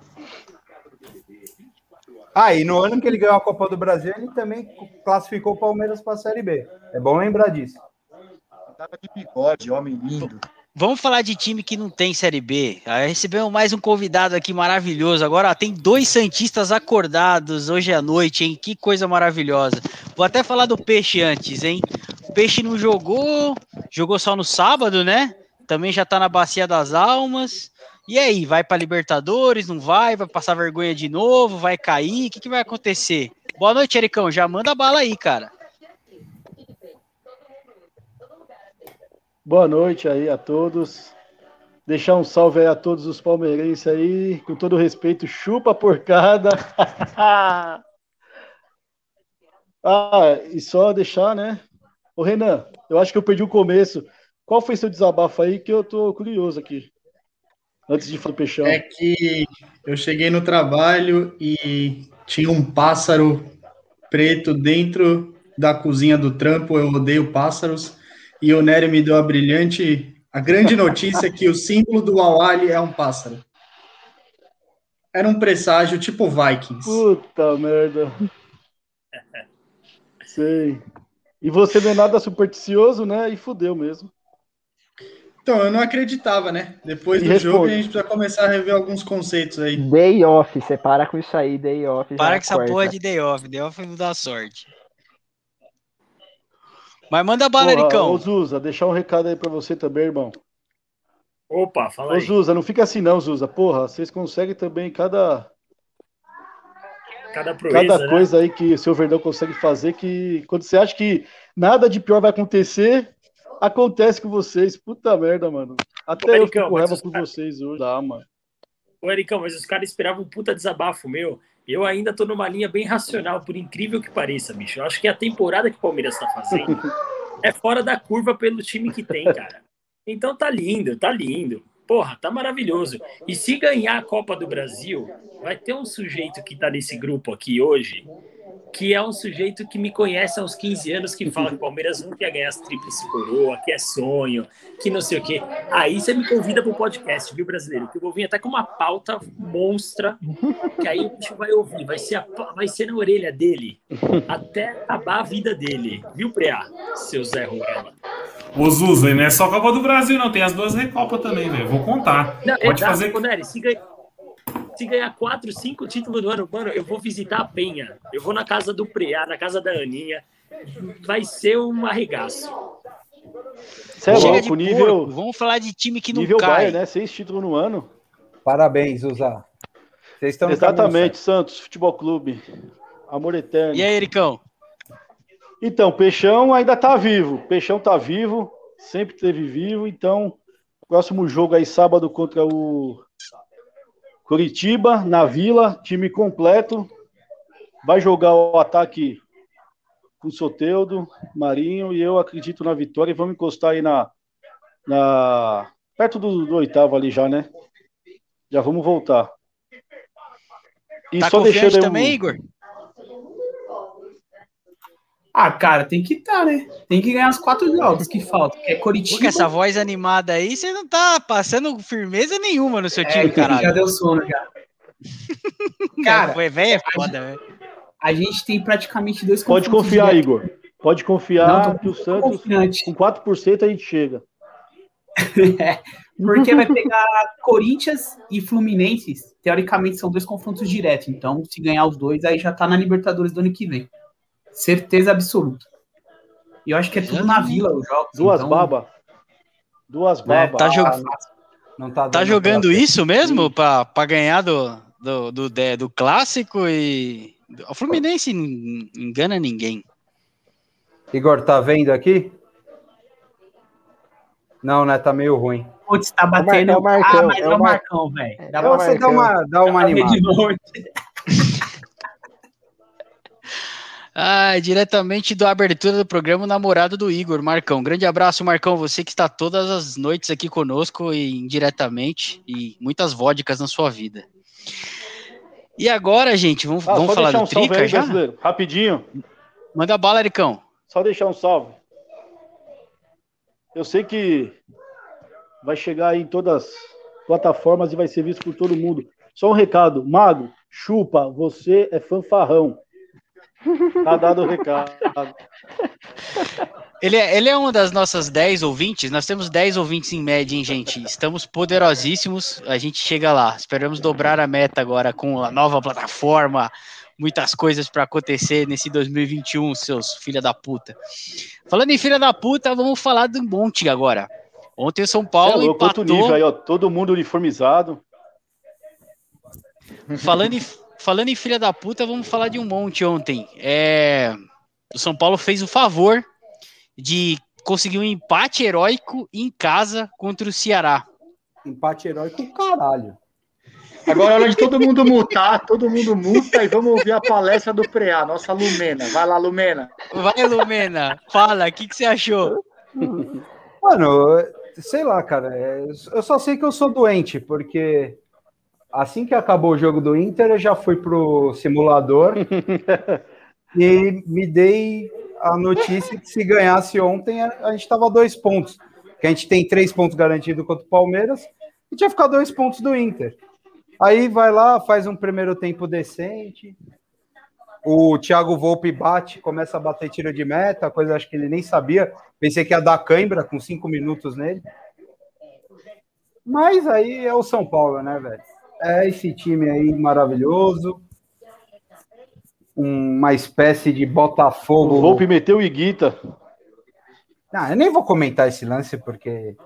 Ah, e no ano que ele ganhou a Copa do Brasil, ele também classificou o Palmeiras para a Série B. É bom lembrar disso. Tava de bigode, homem lindo. Vamos falar de time que não tem Série B. Aí recebemos mais um convidado aqui maravilhoso. Agora ó, tem dois Santistas acordados hoje à noite, hein? Que coisa maravilhosa. Vou até falar do Peixe antes, hein? O Peixe não jogou, jogou só no sábado, né? Também já tá na Bacia das Almas. E aí, vai para Libertadores? Não vai? Vai passar vergonha de novo? Vai cair? O que, que vai acontecer? Boa noite, Ericão. Já manda bala aí, cara. Boa noite aí a todos. Deixar um salve aí a todos os palmeirenses aí, com todo respeito, chupa porcada. *laughs* ah, e só deixar, né? Ô Renan, eu acho que eu perdi o começo. Qual foi seu desabafo aí que eu tô curioso aqui? Antes de falar do peixão. É que eu cheguei no trabalho e tinha um pássaro preto dentro da cozinha do trampo. Eu odeio pássaros. E o Nery me deu a brilhante, a grande notícia que o símbolo do Awali é um pássaro. Era um presságio tipo Vikings. Puta merda. *laughs* Sei. E você não é nada supersticioso, né? E fudeu mesmo. Então, eu não acreditava, né? Depois E do jogo, responde. a gente precisa começar a rever alguns conceitos aí. Day off, você para com isso aí, day off. Para com essa porra de day off. Day off não dá sorte. Mas manda bala, Ericão. Ô, Zuza, deixar um recado aí pra você também, irmão. Opa, fala Ô, aí. Zuza, não fica assim não, Zuza. Porra, vocês conseguem também cada, Cada proeza, cada né? coisa aí que o seu Verdão consegue fazer que quando você acha que nada de pior vai acontecer, acontece com vocês. Puta merda, mano. Até Ô, eu Ericão, fico raiva por vocês hoje. Dá, mano. Ô, Ericão, mas os caras esperavam um puta desabafo meu. Eu ainda tô numa linha bem racional, por incrível que pareça, bicho. Eu acho que a temporada que o Palmeiras tá fazendo *laughs* é fora da curva pelo time que tem, cara. Então tá lindo, tá lindo. Porra, tá maravilhoso. E se ganhar a Copa do Brasil, vai ter um sujeito que tá nesse grupo aqui hoje, que é um sujeito que me conhece há uns 15 anos, que fala que o Palmeiras nunca ia ganhar as tríplice coroa, que é sonho, que não sei o quê. Aí você me convida pro podcast, viu, brasileiro? Que eu vou vir até com uma pauta monstra, que aí a gente vai ouvir, vai ser, a vai ser na orelha dele, até acabar a vida dele, viu, Preá, seu Zé Ruela? Ô, Zuza, e não é só Copa do Brasil, não. Tem as duas Recopas também, velho. Vou contar. Não, Pode exato, fazer. ô, Nery, se, se ganhar quatro, cinco títulos no ano, mano, eu vou visitar a Penha. Eu vou na casa do Preá, na casa da Aninha. Vai ser um arregaço. Você é Chega louco, de nível, porco. Vamos falar de time que não nível cai. Bayern, né? Seis títulos no ano. Parabéns, Usa. Vocês estão Exatamente, Santos Futebol Clube. Amor eterno. E aí, Ericão? Então, Peixão ainda tá vivo. Peixão tá vivo, sempre teve vivo. Então, próximo jogo aí, sábado, contra o Curitiba, na Vila, time completo. Vai jogar o ataque com Soteudo, Marinho, e eu acredito na vitória. E vamos encostar aí na. na perto do, do oitavo ali já, né? Já vamos voltar. E Tá só deixando aí um- também, Igor? Ah, cara, tem que estar, né? Tem que ganhar os quatro jogos que faltam, que é Com Coritiba. essa voz animada aí, você não tá passando firmeza nenhuma no seu É, time, já caralho. deu sono já. *laughs* Cara, Cara, foi velho, é foda, velho. a gente tem praticamente dois Pode confiar. Igor. Pode confiar Não, que o Santos, confiante. com 4% a gente chega. *laughs* Porque vai pegar Corinthians e Fluminense. Teoricamente são dois confrontos diretos. Então, se ganhar os dois, aí já tá na Libertadores do ano que vem. Certeza absoluta. E eu acho que é tudo na vila os jogos. Duas então, babas. Duas É, babas. Tá, jo- Não tá, tá jogando pra- isso mesmo pra, pra ganhar do, do, do, do clássico e. O Fluminense não engana ninguém. Igor, tá vendo aqui? Não, né? Tá meio ruim. Putz, tá É batendo. é o Marcão, ah, mas é é o o Mar- Marcão, velho. Dá É pra Você dá Marcão. uma, dá uma animada. longe. Ah, diretamente da abertura do programa, o namorado do Igor, Marcão. Grande abraço, Marcão. Você que está todas as noites aqui conosco e indiretamente, e muitas vodkas na sua vida. E agora, gente, vamos, Ah, vamos falar do um Trica aí, já? brasileiro. Rapidinho. Manda bala, Ericão. Só deixar um salve. Eu sei que vai chegar aí em todas as plataformas e vai ser visto por todo mundo. Só um recado. Mago, chupa, você é fanfarrão. Tá dado o recado. Ele é, ele é uma das nossas 10 ouvintes. Nós temos 10 ouvintes em média, hein, gente? Estamos poderosíssimos. A gente chega lá. Esperamos dobrar a meta agora com a nova plataforma. Muitas coisas para acontecer nesse 2021, seus filha da puta. Falando em filha da puta, vamos falar do monte agora. Ontem o São é Paulo louco, outro empatou. nível aí, ó. Todo mundo uniformizado. Falando em, falando em filha da puta, vamos falar de um monte ontem. É, o São Paulo fez o favor de conseguir um empate heróico em casa contra o Ceará. Empate heróico, caralho. Agora é hora de todo mundo mutar, todo mundo muta e vamos ouvir a palestra do Preá, nossa Lumena. Vai lá, Lumena. Vai, Lumena, fala, o que, que você achou? Mano, sei lá, cara. é, Eu só sei que eu sou doente, porque assim que acabou o jogo do Inter, eu já fui pro simulador *laughs* e me dei a notícia que se ganhasse ontem, a gente tava a dois pontos. Que a gente tem três pontos garantidos contra o Palmeiras e tinha ficado dois pontos do Inter. Aí vai lá, faz um primeiro tempo decente. O Thiago Volpe bate, começa a bater tiro de meta, coisa acho que ele nem sabia. Pensei que ia dar cãibra com cinco minutos nele. Mas aí é o São Paulo, né, velho? É esse time aí maravilhoso. Uma espécie de Botafogo. O Volpe meteu o Iguita. Não, eu nem vou comentar esse lance, porque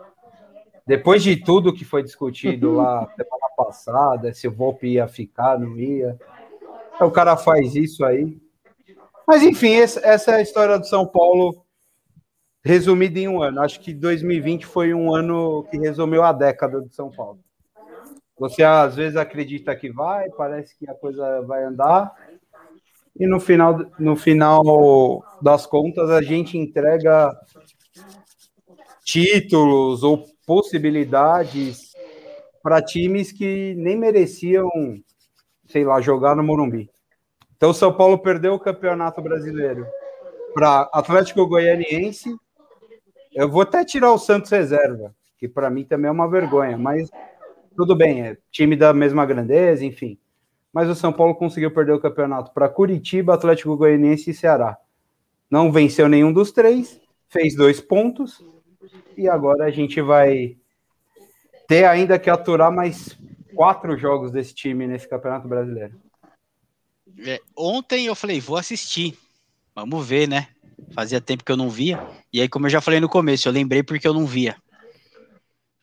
depois de tudo que foi discutido lá *laughs* semana passada, se o Volpe ia ficar, não ia. O cara faz isso aí. Mas enfim, essa é a história do São Paulo resumida em um ano. Acho que 2020 foi um ano que resumiu a década do São Paulo. Você às vezes acredita que vai, parece que a coisa vai andar, e no final, no final das contas a gente entrega títulos ou possibilidades para times que nem mereciam, sei lá, jogar no Morumbi. Então o São Paulo perdeu o Campeonato Brasileiro para Atlético Goianiense. Eu vou até tirar o Santos reserva, que para mim também é uma vergonha, mas tudo bem, é time da mesma grandeza, enfim. Mas o São Paulo conseguiu perder o campeonato para Curitiba, Atlético Goianiense e Ceará. Não venceu nenhum dos três, fez dois pontos e agora a gente vai ter ainda que aturar mais quatro jogos desse time nesse Campeonato Brasileiro. É, ontem eu falei, vou assistir. Vamos ver, né? Fazia tempo que eu não via. E aí, como eu já falei no começo, eu lembrei porque eu não via.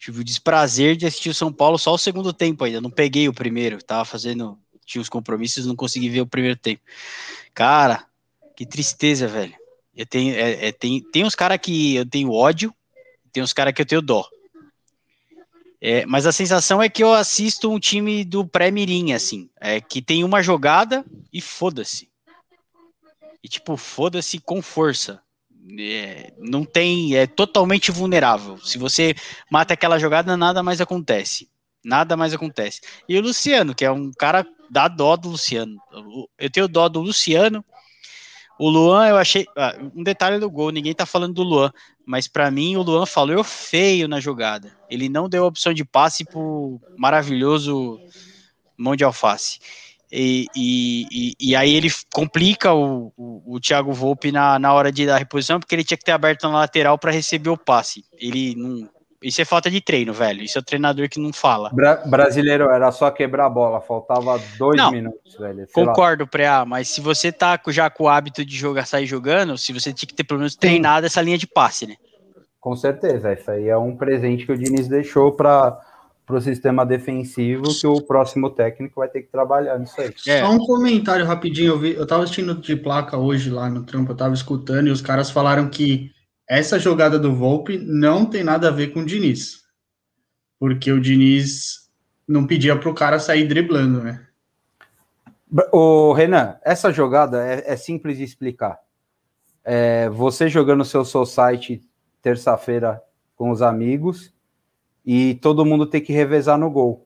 Tive o desprazer de assistir o São Paulo só o segundo tempo ainda. Não peguei o primeiro. Tava fazendo. Tinha os compromissos, não consegui ver o primeiro tempo. Cara, que tristeza, velho. Eu tenho, é, é, tem, tem uns caras que eu tenho ódio, tem uns caras que eu tenho dó. É, mas a sensação é que eu assisto um time do pré-mirim, assim, é, que tem uma jogada e foda-se. E tipo, foda-se com força. É, não tem, é totalmente vulnerável. Se você mata aquela jogada, nada mais acontece. Nada mais acontece. E o Luciano, que é um cara dá dó do Luciano. Eu tenho dó do Luciano. O Luan, eu achei. ah, um detalhe do gol, ninguém tá falando do Luan, mas para mim o Luan falou feio na jogada. Ele não deu a opção de passe pro maravilhoso mão de alface. E, e, e, aí ele complica o, o, o Thiago Volpe na, na hora de dar a reposição, porque ele tinha que ter aberto na lateral para receber o passe. Ele não. Isso é falta de treino, velho. Isso é o treinador que não fala. Bra- brasileiro era só quebrar a bola, faltava dois Não, minutos, velho. sei. Concordo, Preá, mas se você tá já com o hábito de jogar, sair jogando, se você tinha que ter pelo menos treinado essa linha de passe, né? Com certeza, isso aí é um presente que o Diniz deixou para o sistema defensivo que o próximo técnico vai ter que trabalhar nisso aí. É. Só um comentário rapidinho. Eu, vi, eu tava assistindo de placa hoje lá no trampo, eu tava escutando e os caras falaram que essa jogada do Volpe não tem nada a ver com o Diniz. Porque o Diniz não pedia pro cara sair driblando, né? O Renan, essa jogada é, é simples de explicar. É, você jogando seu society terça-feira com os amigos e todo mundo tem que revezar no gol.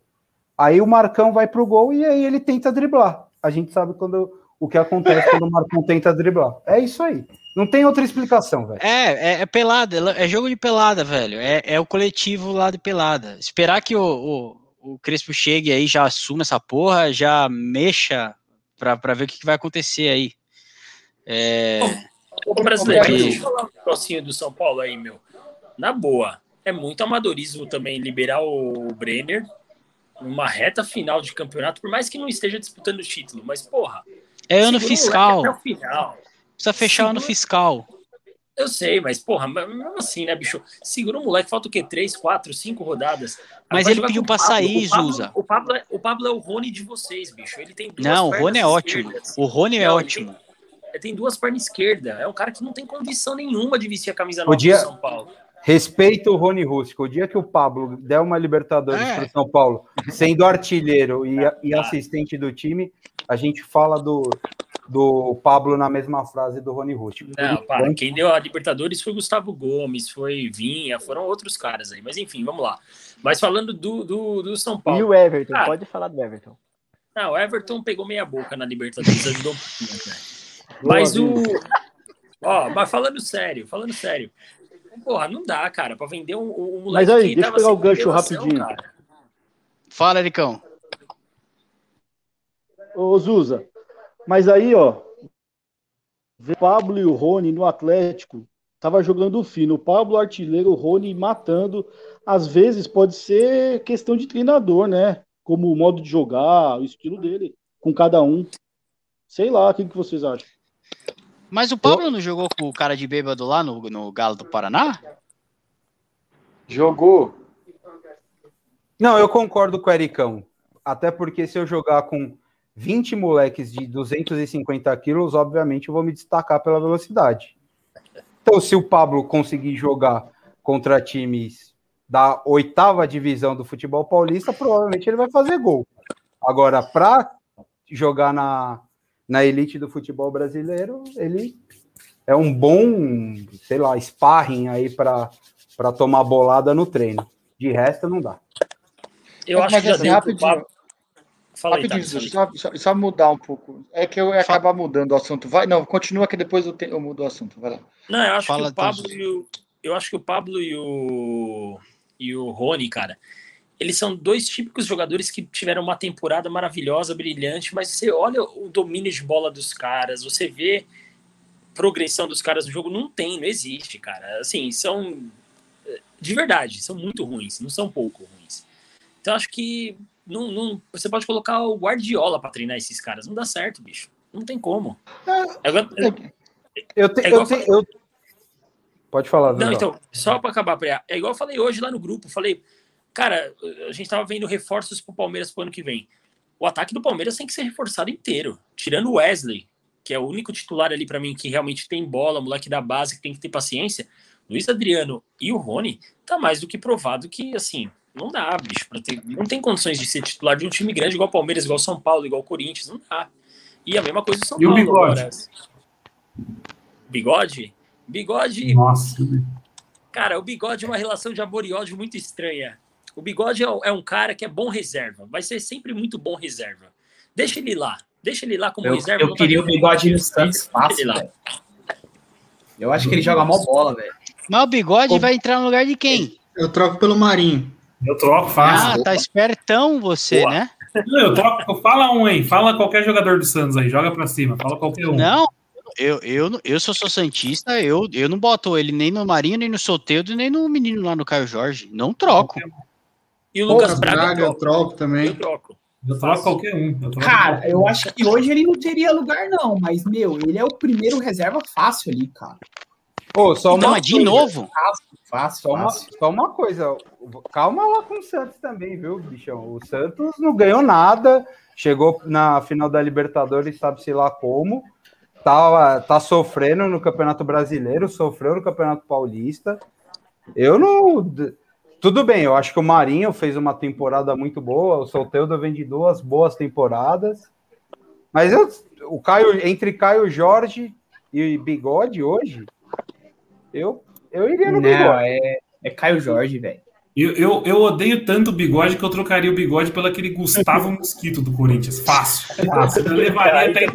Aí o Marcão vai pro gol e aí ele tenta driblar. A gente sabe quando o que acontece quando o Marcão tenta driblar. É isso aí. Não tem outra explicação, velho. É, é, é pelada, é jogo de pelada, velho. É, é o coletivo lá de pelada. Esperar que o, o, o Crespo chegue aí, já assuma essa porra, já mexa pra, pra ver o que, que vai acontecer aí. É, Ô, brasileiro, deixa eu falar um negocinho do São Paulo aí, meu. Na boa, é muito amadorismo também liberar o Brenner numa reta final de campeonato, por mais que não esteja disputando o título, mas porra. é ano segura o fiscal. moleque Até o final. Precisa fechar o ano Segura- fiscal. Eu sei, mas porra, mesmo assim, né, bicho? Segura o moleque, falta o quê? Três, quatro, cinco rodadas. Mas ele pediu pra sair, O Pablo- Zusa. O Pablo, é, o Pablo é o Rony de vocês, bicho. Ele tem duas Não, o Rony é ótimo. O Rony é Não, ele ótimo. Ele tem duas pernas esquerdas. É um cara que não tem condição nenhuma de vestir a camisa nova Podia- do São Paulo. Respeita o Rony Rústico. O dia que o Pablo der uma Libertadores É. para o São Paulo, sendo artilheiro e, e assistente do time, a gente fala do, do Pablo na mesma frase do Rony Rústico. Não, para. Quem deu a Libertadores foi Gustavo Gomes, foi Vinha, foram outros caras aí. Mas enfim, vamos lá. Mas falando do, do, do São E Paulo. o Everton, Cara, pode falar do Everton. Não, o Everton pegou meia boca na Libertadores, ajudou um pouquinho, né? Mas o. Ó, mas falando sério, falando sério. Porra, não dá, cara, pra vender um, um moleque Mas aí, que deixa eu pegar o gancho rapidinho. cara. Fala, Ericão. Ô, Zuza, mas aí, ó, o Pablo e o Rony no Atlético tava jogando fino. O Pablo artilheiro, o Rony matando. Às vezes pode ser questão de treinador, né? Como o modo de jogar, o estilo dele, com cada um. Sei lá, o que, que vocês acham? Mas o Pablo não jogou com o cara de bêbado lá no, no Galo do Paraná? Jogou. Não, eu concordo com o Ericão. Até porque se eu jogar com 20 moleques de 250 quilos, obviamente eu vou me destacar pela velocidade. Então, se o Pablo conseguir jogar contra times da oitava divisão do futebol paulista, provavelmente ele vai fazer gol. Agora, para jogar na, na elite do futebol brasileiro, ele é um bom, sei lá, sparring aí para tomar bolada no treino. De resto, não dá. Eu acho Mas que já assim, deu pro rapidinho. Fala aí, Rapidinho, Thales, só, só, só mudar um pouco. É que eu ia acabar mudando o assunto. Vai, não, continua que depois eu, te- eu mudo o assunto. Vai lá. Não, eu acho Fala, que o Pablo e o, eu acho que o Pablo e o e o Rony, cara, eles são dois típicos jogadores que tiveram uma temporada maravilhosa, brilhante, mas você olha o domínio de bola dos caras, você vê progressão dos caras no jogo, não tem, não existe, cara. Assim, são de verdade, são muito ruins, não são pouco ruins. Então acho que não, não, você pode colocar o Guardiola pra treinar esses caras, não dá certo, bicho. Não tem como. Agora- Eu, te, É eu, te- eu- Pode falar, Não, Zé. então, só para acabar, é igual eu falei hoje lá no grupo, falei, cara, a gente tava vendo reforços pro Palmeiras pro ano que vem. O ataque do Palmeiras tem que ser reforçado inteiro, tirando o Wesley, que é o único titular ali para mim que realmente tem bola, moleque da base que tem que ter paciência. Luiz Adriano e o Rony tá mais do que provado que assim, não dá, bicho, ter, não tem condições de ser titular de um time grande igual o Palmeiras, igual o São Paulo, igual o Corinthians, não dá. E a mesma coisa do São E o Paulo Bigode? agora. Bigode? Bigode Nossa. Cara, o bigode é uma relação de amor e ódio muito estranha. O bigode é, é um cara que é bom reserva. Vai ser sempre muito bom reserva. Deixa ele lá. Deixa ele lá como Eu, reserva. eu queria o bigode no Santos Deixa fácil, ele lá. Eu acho que ele joga mó bola, velho. Mas o bigode vai entrar no lugar de quem? Eu troco pelo Marinho. Eu troco fácil. Ah, tá espertão você, Boa. né? Não, eu troco, fala um aí, fala qualquer jogador do Santos aí, joga pra cima, fala qualquer um. Não, eu, eu, eu sou, sou Santista, eu, eu não boto ele nem no Marinho, nem no Solteiro, nem no menino lá no Caio Jorge. Não troco. E o Lucas Lucas Braga, Braga, eu troco também. eu troco. Eu troco qualquer um. Eu troco Cara, qualquer eu um. acho que hoje ele não teria lugar, não. Mas, meu, ele é o primeiro reserva fácil ali, cara. Pô, só Então, uma mas de coisa. novo, Fácil, fácil, Só uma, só uma coisa, calma lá com o Santos também, viu, bichão? O Santos não ganhou nada, chegou na final da Libertadores, sabe-se lá como, tá, tá sofrendo no Campeonato Brasileiro, sofreu no Campeonato Paulista. Eu não. Tudo bem, eu acho que o Marinho fez uma temporada muito boa, o Solteudo vem de duas boas temporadas. Mas eu, o Caio, entre Caio Jorge e Bigode hoje, eu, eu iria no Não, Bigode. é, é Caio Jorge, velho. Eu, eu, eu odeio tanto o bigode que eu trocaria o bigode pelo aquele Gustavo Mosquito do Corinthians. Fácil. Fácil. Eu levaria até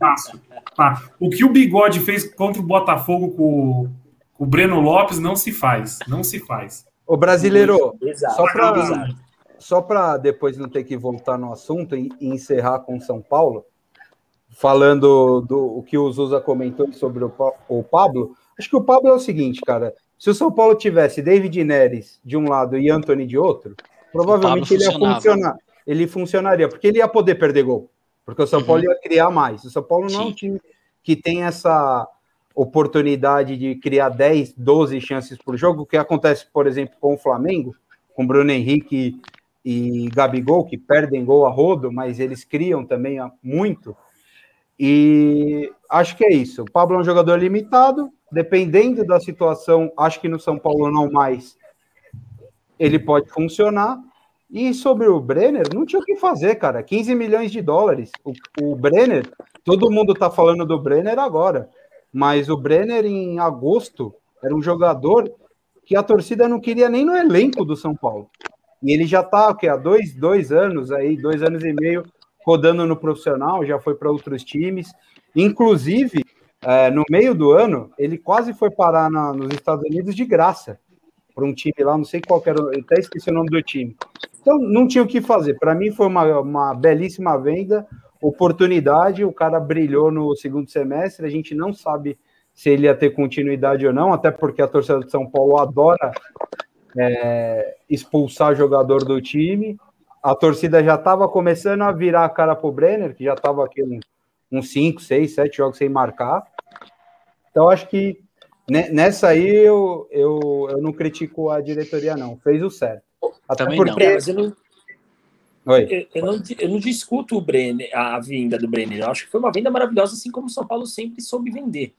fácil. Tá. O que o bigode fez contra o Botafogo com, o- com o Breno Lopes não se faz. Não se faz. Ô, brasileiro, Exato. só para Exato. só para depois não ter que voltar no assunto e, e encerrar com São Paulo, falando do o que o Zuza comentou sobre o, o Pablo, acho que o Pablo é o seguinte, cara. Se o São Paulo tivesse David Neres de um lado e Anthony de outro, provavelmente ele ia funcionar. Ele funcionaria, porque ele ia poder perder gol. Porque o São Paulo ia criar mais. O São Paulo não é um time que tem essa oportunidade de criar 10, 12 chances por jogo, o que acontece, por exemplo, com o Flamengo, com Bruno Henrique e Gabigol, que perdem gol a rodo, mas eles criam também muito. E acho que é isso. O Pablo é um jogador limitado, dependendo da situação, acho que no São Paulo não mais, ele pode funcionar. E sobre o Brenner, não tinha o que fazer, cara. 15 milhões de dólares. O, o Brenner, todo mundo tá falando do Brenner agora, mas o Brenner em agosto era um jogador que a torcida não queria nem no elenco do São Paulo. E ele já tá o quê? há dois, dois anos aí, dois anos e meio rodando no profissional, já foi para outros times. Inclusive, é, no meio do ano, ele quase foi parar na- nos Estados Unidos de graça para um time lá, não sei qual era, até esqueci o nome do time. Então, não tinha o que fazer. Para mim, foi uma, uma belíssima venda, oportunidade. O cara brilhou no segundo semestre. A gente não sabe se ele ia ter continuidade ou não, até porque a torcida de São Paulo adora é, expulsar jogador do time. A torcida já estava começando a virar a cara pro Brenner, que já estava aqui um- uns 5, 6, 7 jogos sem marcar. Então, acho que ne- nessa aí eu, eu, eu não critico a diretoria, não. Fez o certo. Até Também não. Porque. mas eu não, Oi. eu, eu não, eu não discuto o Brenner, a vinda do Brenner. Eu acho que foi uma venda maravilhosa, assim como o São Paulo sempre soube vender.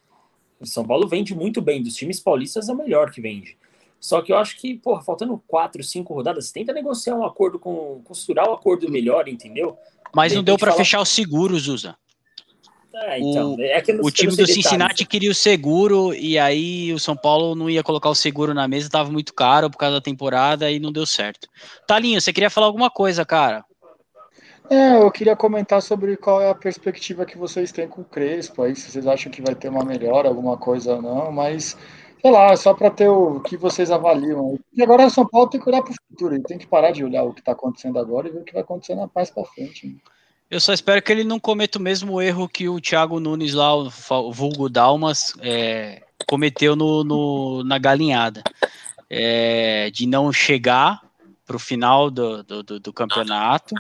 O São Paulo vende muito bem, dos times paulistas é o melhor que vende. Só que eu acho que, porra, faltando quatro, cinco rodadas, tenta negociar um acordo com. costurar um acordo melhor, entendeu? mas não De deu para falar- fechar os seguros, usa. É, então. O- é O eu time não sei do Cincinnati detalhes. queria o seguro e aí o São Paulo não ia colocar o seguro na mesa, tava muito caro por causa da temporada e não deu certo. Talinho, você queria falar alguma coisa, cara? É, eu queria comentar sobre qual é a perspectiva que vocês têm com o Crespo aí, se vocês acham que vai ter uma melhora, alguma coisa ou não, mas sei lá, só para ter o que vocês avaliam. E agora o São Paulo tem que olhar para o futuro, ele tem que parar de olhar o que está acontecendo agora e ver o que vai acontecer na paz para frente. né? Eu só espero que ele não cometa o mesmo erro que o Thiago Nunes lá, o vulgo Dalmas, é, cometeu no, no- na galinhada. É, de não chegar para o final do, do, do- campeonato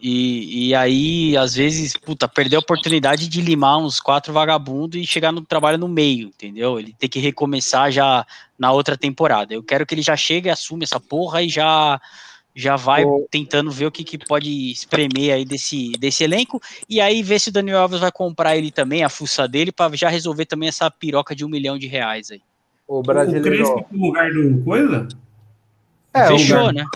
e, e aí, às vezes, puta, perder a oportunidade de limar uns quatro vagabundos e chegar no trabalho no meio, entendeu? Ele tem que recomeçar já na outra temporada. Eu quero que ele já chegue, assume essa porra e já já vai Ô- tentando ver o que, que pode espremer aí desse, desse elenco e aí ver se o Daniel Alves vai comprar ele também, a fuça dele, para já resolver também essa piroca de um milhão de reais aí. O O brasileiro. Crespo no lugar do coisa? É, o, Fechou, né?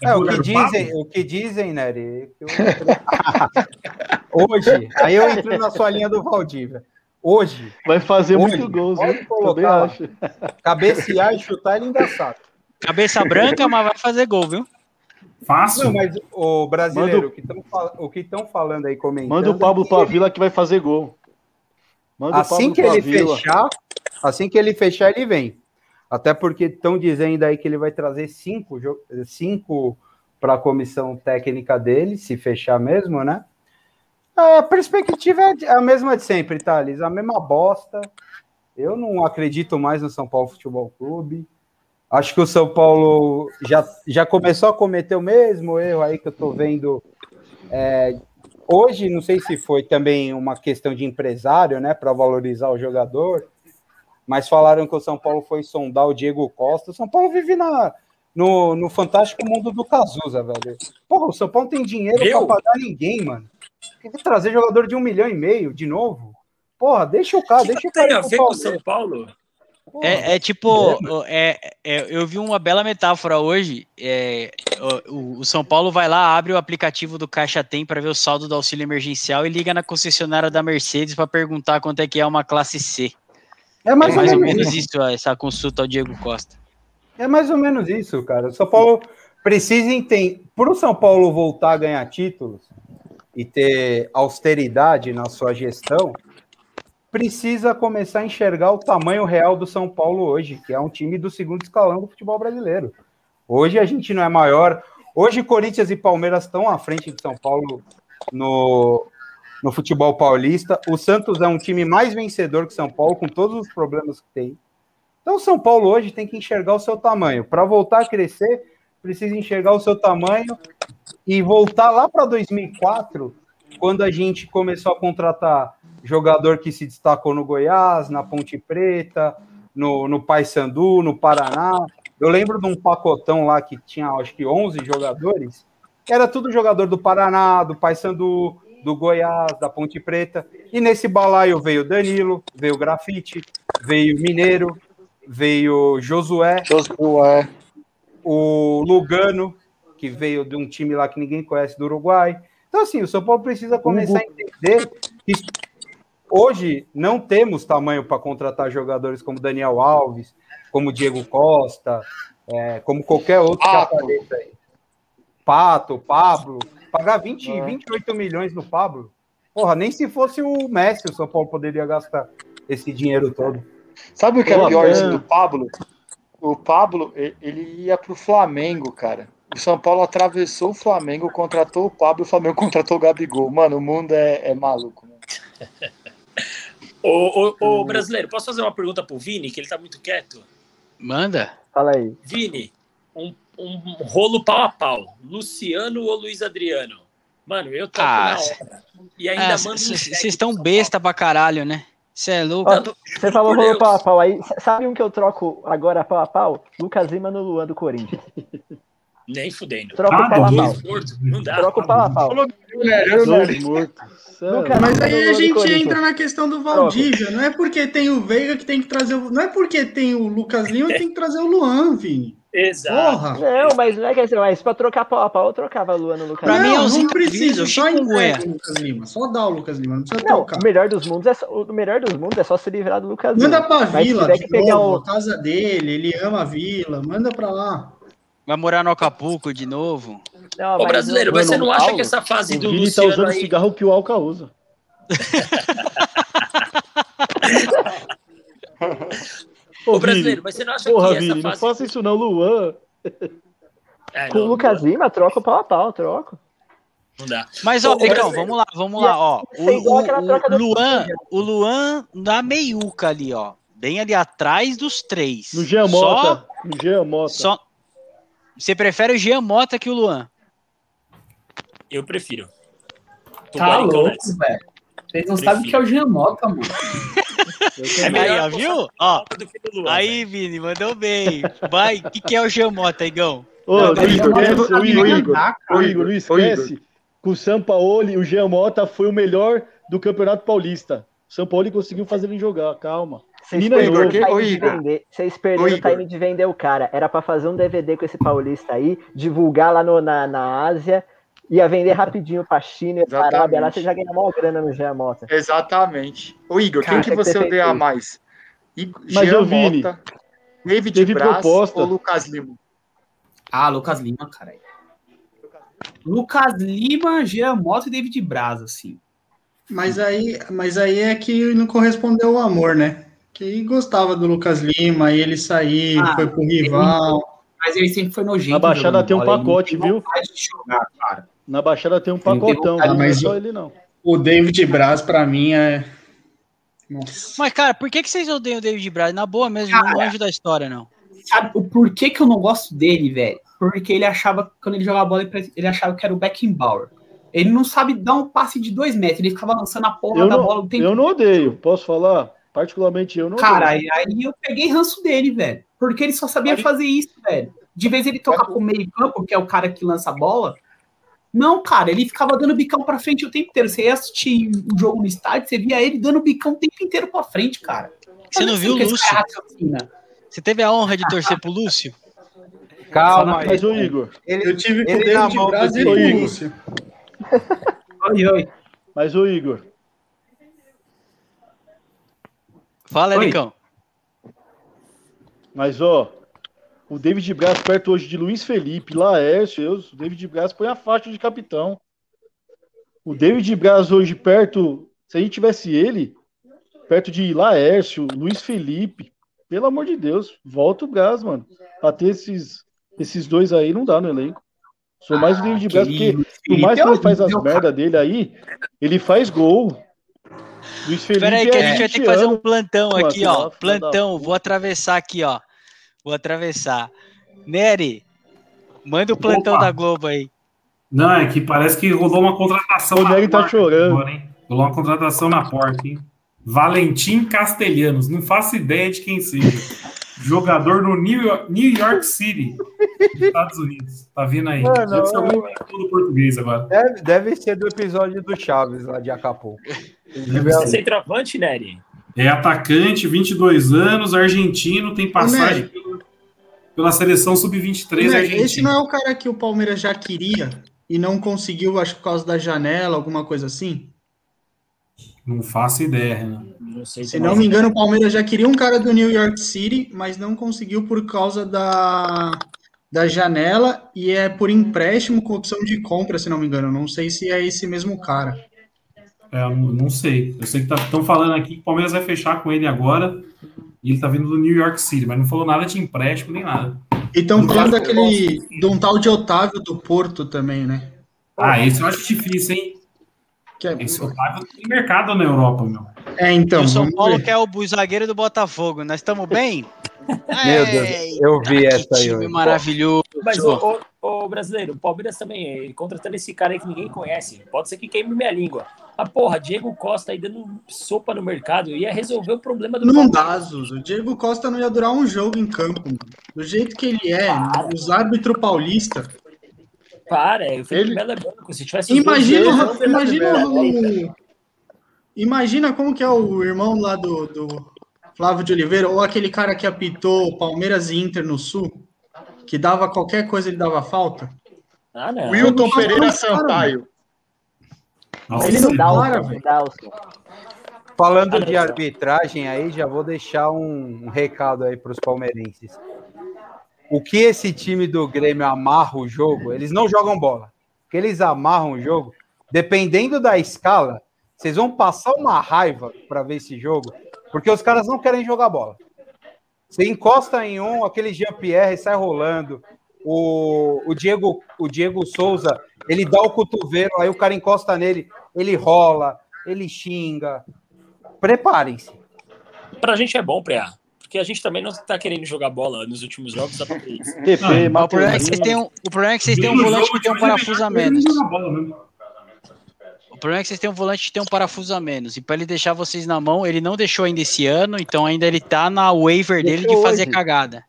é, o lugar que dizem, o que dizem, Nery, que eu- *laughs* Hoje, aí eu entro na sua linha do Valdívia. Hoje, Vai fazer Hoje, muito gols, hein? colocar Também acho. cabecear e chutar ele ainda sabe. Cabeça branca, mas vai fazer gol, viu? Fácil. Não, mas o brasileiro, Manda o- que estão falando aí comentando. Manda o Pablo ele- Pavila que vai fazer gol. Manda o Assim Pablo que ele Pavila. fechar, assim que ele fechar, ele vem. Até porque estão dizendo aí que ele vai trazer cinco, cinco para a comissão técnica dele, se fechar mesmo, né? A perspectiva é a mesma de sempre, Thales, a mesma bosta. Eu não acredito mais no São Paulo Futebol Clube. Acho que o São Paulo já, já começou a cometer o mesmo erro aí que eu tô vendo. É, hoje, não sei se foi também uma questão de empresário, né, para valorizar o jogador, mas falaram que o São Paulo foi sondar o Diego Costa. O São Paulo vive na, no, no fantástico mundo do Cazuza, velho. Porra, o São Paulo tem dinheiro para pagar ninguém, mano. Tem que trazer jogador de um milhão e meio de novo. Porra, deixa o cara, que deixa o tem cara. a ver com o São Paulo? É, é tipo, é, é, eu vi uma bela metáfora hoje. É, o, o, São Paulo vai lá, abre o aplicativo do Caixa Tem para ver o saldo do auxílio emergencial e liga na concessionária da Mercedes para perguntar quanto é que é uma classe C. É mais, é mais ou, ou menos isso, essa consulta ao Diego Costa. É mais ou menos isso, cara. O São Paulo precisa entender. Para o São Paulo voltar a ganhar títulos e ter austeridade na sua gestão, precisa começar a enxergar o tamanho real do São Paulo hoje, que é um time do segundo escalão do futebol brasileiro. Hoje a gente não é maior. Hoje Corinthians e Palmeiras estão à frente de São Paulo no, no futebol paulista. O Santos é um time mais vencedor que São Paulo, com todos os problemas que tem. Então, São Paulo hoje tem que enxergar o seu tamanho. Para voltar a crescer, precisa enxergar o seu tamanho e voltar lá para 2004, quando a gente começou a contratar jogador que se destacou no Goiás, na Ponte Preta, no, no Paysandu, no Paraná. Eu lembro de um pacotão lá que tinha, acho que 11 jogadores. Era tudo jogador do Paraná, do Paysandu, do Goiás, da Ponte Preta. E nesse balaio veio Danilo, veio Grafite, veio Mineiro, veio Josué, Josué, o Lugano, que veio de um time lá que ninguém conhece do Uruguai. Então, assim, o São Paulo precisa começar a entender que hoje não temos tamanho para contratar jogadores como Daniel Alves, como Diego Costa, é, como qualquer outro Pato. que apareça aí. Pato, Pablo, pagar 20, é. 28 milhões no Pablo. Porra, nem se fosse o Messi o São Paulo poderia gastar esse dinheiro todo. Sabe o que é pior isso do Pablo? O Pablo, ele ia pro Flamengo, cara. O São Paulo atravessou o Flamengo, contratou o Pablo, o Flamengo *laughs* contratou o Gabigol. Mano, o mundo é, é maluco. Né? Ô, ô, ô, brasileiro, posso fazer uma pergunta pro Vini, que ele tá muito quieto? Manda. Fala aí. Vini, um, um rolo pau a pau. Luciano ou Luiz Adriano? Mano, eu toco Ah, na cê- hora. E ainda Ah, mando um Vocês cheque estão besta pra caralho, né? Você é louco? Você falou rolo pau a pau aí. Sabe um que eu troco agora pau a pau? Lucas Lima no Luan do Corinthians. *laughs* Nem fudendo. Troco Ah, pau a não dá. A mortos. Lucas Mas aí a gente entra na questão do Valdívia. Não é porque tem o Veiga que tem que trazer o. Não é porque tem o Lucas Lima que tem que trazer o Luan, Vini. Exato. Porra! Não, mas não é que assim, mas pra trocar pau a pau, eu trocava Luan no Lucas Pra Lima. mim é não, não precisa, só entrega o Lucas Lima. Só dá o Lucas Lima, não precisa Não, trocar. o melhor dos mundos é só, o melhor dos mundos é só se livrar do Lucas Lima. Manda pra Mas Vila, de novo, o- a casa dele, ele ama a Vila, manda pra lá. Vai morar no Acapulco de novo? Não, Ô, brasileiro, mas você não acha Paulo, que essa fase O do Vini tá Luciano usando o aí... cigarro que o Alca usa. *laughs* Ô, brasileiro, mas você não acha Porra, que essa Vini, não fase... faça isso não, Luan. É, Com não, o Lucas Lima, troco pau a pau, troco. não dá. Mas, ó, Ô, brasileiro. vamos lá, vamos lá, ó. O, o- troca o Luan, o Luan na meiuca ali, ó. Bem ali atrás dos três. No Jean Só, Mota. No Jean Mota. só... Você prefere o Jean Mota que o Luan? Eu prefiro. Tô Tá com louco, velho. Vocês não sabem o que é o Jean Mota, mano. É Aí, melhor viu? Ó, o Luan, aí, Vini, mandou bem. Vai, o que, que é o Jean Mota, Igão? Ô, Não, não esquece, o Igor, Igor, cara. Igor, não esquece que o São Paulo, o Jean Mota foi o melhor do Campeonato Paulista. O São Paulo conseguiu fazer ele jogar, calma. Vocês Menina, perderam Igor, o que- time ô, de Igor. vender. Vocês perderam o Igor. time de vender o cara. Era pra fazer um DVD com esse paulista aí, divulgar lá no- na, na Ásia, ia vender rapidinho pra China e. Arábia. Lá você já ganha maior grana no Jean Mota. Exatamente. Ô, Igor, Cara, quem que você odeia feito mais? Igor, Mas, Jean Vini, Mota, David teve Braz proposta. ou Lucas Lima? Ah, Lucas Lima, cara. Lucas Lima, Jean Mota e David Braz, assim. Mas aí, mas aí é que não correspondeu ao amor, né? Que gostava do Lucas Lima, aí ele saiu, Ah, foi pro rival. Mas ele sempre foi nojento. Na Baixada tem um bola, pacote, viu? jogar. Na Baixada tem um pacotão, viu? não é mas só o- ele não. O David Braz, pra mim, é. Nossa. Mas, cara, por que, que vocês odeiam o David Braz? Na boa mesmo, Cara. não anjo da história, não. Sabe o porquê que eu não gosto dele, velho? Porque ele achava, quando ele jogava bola, ele achava que era o Beckenbauer. Ele não sabe dar um passe de dois metros, ele ficava lançando a porra Eu da não, bola o tempo eu não odeio, posso falar? Particularmente eu não Cara, aí, aí eu peguei ranço dele, velho. Porque ele só sabia fazer isso, velho. De vez ele tocar pro meio campo, que é o cara que lança a bola. Não, cara, ele ficava dando bicão pra frente o tempo inteiro. Você ia assistir o jogo no estádio, você via ele dando bicão o tempo inteiro pra frente, cara. Você não viu o assim Lúcio? cara raciocina. Você teve a honra de torcer pro Lúcio? *laughs* Calma aí. Mas o Igor, Eu tive com o ele na mão do com o Lúcio. Oi, oi. mas o Igor, Fala, Oi. Ericão. mas ó, o David Braz perto hoje de Luiz Felipe, Laércio, eu, o David Braz põe a faixa de capitão. O David Braz hoje perto, se a gente tivesse ele, perto de Laércio, Luiz Felipe, pelo amor de Deus, volta o Braz, mano. Pra ter esses, esses dois aí não dá no elenco. Sou mais o David Braz, porque por mais que ele faz as merda dele aí, ele faz gol. Luiz Felipe Pera aí que a é gente vai ter que 20 fazer um plantão aqui, ó. da Plantão, vou atravessar aqui, ó. Vou atravessar. Nery, manda o plantão Opa. da Globo aí. Não, é que parece que rolou uma contratação. O na Nery tá chorando. agora, hein? Rolou uma contratação na porta, hein? Valentim Castelhanos, não faço ideia de quem seja. *laughs* Jogador no New York, New York City, Estados Unidos. Tá vindo aí. Mano, Deve ser algum todo português agora. Deve, deve ser do episódio do Chaves lá de Acapulco. É centroavante, Nery? É atacante, 22 anos, argentino, tem passagem pela, pela seleção sub-23 Né, argentina. Esse não é o cara que o Palmeiras já queria e não conseguiu, acho por causa da janela, alguma coisa assim? Não faço ideia, Renan. Não sei Se não me engano, o Palmeiras já queria um cara do New York City, mas não conseguiu por causa da, da janela e é por empréstimo com opção de compra, se não me engano. Não sei se é esse mesmo cara. É, não sei. Eu sei que estão falando aqui que o Palmeiras vai fechar com ele agora. E ele tá vindo do New York City, mas não falou nada de empréstimo nem nada. E estão falando daquele, de um tal de Otávio do Porto também, né? Ah, esse eu acho difícil, hein? Que é, Esse Otávio tem mercado na Europa, meu. é, então, e o São Paulo ver. quer o zagueiro do Botafogo. Nós estamos bem? *laughs* Meu Deus, eu vi que essa aí. time hoje. maravilhoso. Mas, ô, ô, ô, brasileiro, o Palmeiras também, ele contratando esse cara aí que ninguém conhece. Pode ser que queime minha língua. Ah, porra, Diego Costa aí dando sopa no mercado ia resolver o problema do Não dá. O Diego Costa não ia durar um jogo em campo. mano. Do jeito que ele é, os árbitros paulistas. Para, o Felipe Ele- Melo é banco. Se tivesse Imagina, dois, o- imagina, o, imagina como que é o irmão lá do, do Flávio de Oliveira, ou aquele cara que apitou Palmeiras e Inter no Sul, que dava qualquer coisa, ele dava falta. Ah, não. Wilton Pereira cara, Sampaio. Nossa, Ele não dá o. Falando de arbitragem aí, já vou deixar um, um recado aí para os palmeirenses. O que esse time do Grêmio amarra o jogo, eles não jogam bola. Que eles amarram o jogo, dependendo da escala, vocês vão passar uma raiva para ver esse jogo, porque os caras não querem jogar bola. Você encosta em um, aquele Jean-Pierre sai rolando. O, o, Diego, o Diego Souza, ele dá o cotovelo, aí o cara encosta nele, ele rola, ele xinga. Preparem-se. Pra gente é bom, Preá. Porque a gente também não tá querendo jogar bola nos últimos jogos, dá pra ver isso. *laughs* TP, Não, O problema é que vocês têm um, o problema é que vocês têm um volante que tem um parafuso a menos. O problema é que vocês têm um volante que tem um parafuso a menos. E para ele deixar vocês na mão, ele não deixou ainda esse ano, então ainda ele tá na waiver dele de fazer cagada.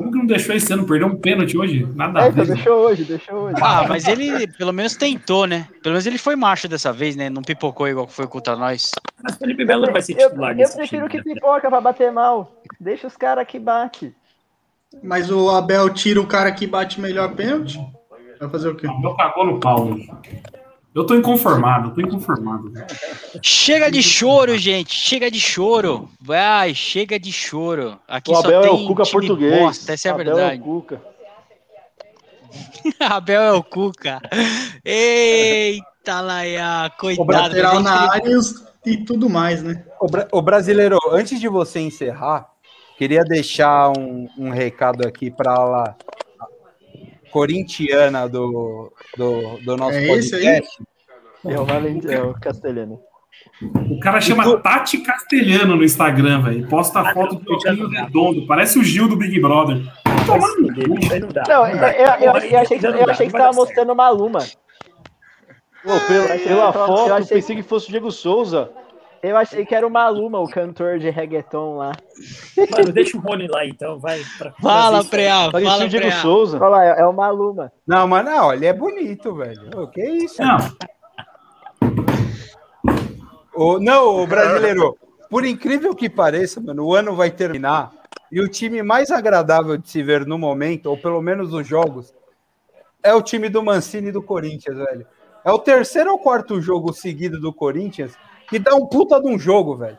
Como que não deixou esse ano? Perdeu um pênalti hoje? Nada É, deixou hoje, deixou hoje. Ah, mas ele pelo menos tentou, né? Pelo menos ele foi macho dessa vez, né? Não pipocou igual que foi contra nós. Mas Felipe Melo não vai ser Eu, titular eu nesse prefiro time, que né? pipoca pra bater mal. Deixa os caras que bate. Mas o Abel tira o cara que bate melhor pênalti? Vai fazer o quê? O meu cagou no pau hoje. Eu tô inconformado, eu tô inconformado. Chega de choro, gente. Chega de choro. Vai, chega de choro. Aqui O só Abel é tem o Cuca time português. bosta, essa é a Abel verdade. É o Cuca. *laughs* Abel é o Cuca. Eita, Laia, O coitado. lateral mas na área e, tudo mais, né? Ô, Bra- ô, brasileiro, antes de você encerrar, Queria deixar um, um recado aqui para corintiana do, do, do nosso É esse aí? podcast. É o, Valent... é o Castelhano. O cara chama Tati Castelhano no Instagram, velho. Posta a foto do Toquinho redondo. Parece o Gil do Big Brother. Não, eu, eu, eu, achei que, eu achei que você tava mostrando uma Luma. Pô, pela, pela foto, eu achei- pensei que fosse o Diego Souza. Eu achei que era o Maluma, o cantor de reggaeton lá. Mano, deixa o Rony lá então, vai. Pra Fala. Preá, fala, o Diego Preá. Souza. Olha lá, é, é o Maluma. Não, mas não, ele é bonito, velho. Ô, que isso? Não, Ô, não, ô, brasileiro, por incrível que pareça, mano, o ano vai terminar e o time mais agradável de se ver no momento, ou pelo menos nos jogos, é o time do Mancini e do Corinthians, velho. É o terceiro ou quarto jogo seguido do Corinthians que dá um puta de um jogo, velho.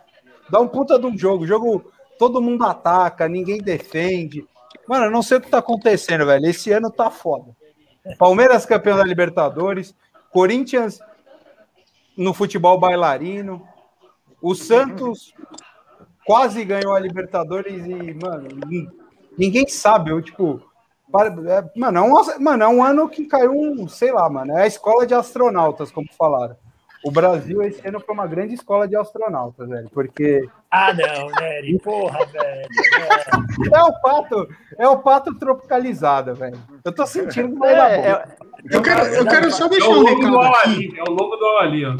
Dá um puta de um jogo. Jogo, todo mundo ataca, ninguém defende. Mano, eu não sei o que tá acontecendo, velho. Esse ano tá foda. Palmeiras campeão da Libertadores, Corinthians no futebol bailarino. O Santos quase ganhou a Libertadores e, mano, nin- ninguém sabe. Eu, tipo, é, mano, é um, mano, é um ano que caiu um, sei lá, mano, é a escola de astronautas, como falaram. O Brasil esse ano foi uma grande escola de astronautas, velho, porque Ah, não, Nery, porra, velho. é o pato, é o pato tropicalizado, velho. Eu tô sentindo que vai É, dar bom. é- Eu quero, eu quero só é deixar um recado aqui. É o logo do Awali, ó.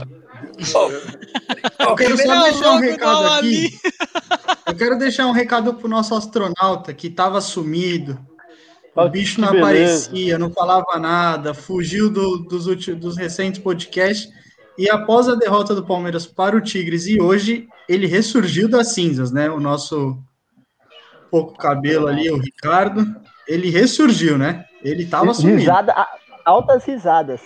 Eu quero É só o deixar um recado aqui. Eu quero deixar um recado pro nosso astronauta que estava sumido. O bicho não aparecia, não falava nada, fugiu do- dos, ulti- dos recentes podcasts. E após a derrota do Palmeiras para o Tigres, e hoje ele ressurgiu das cinzas, né? O nosso pouco cabelo ali, o Ricardo, ele ressurgiu, né? Ele estava sumido. risada, altas risadas.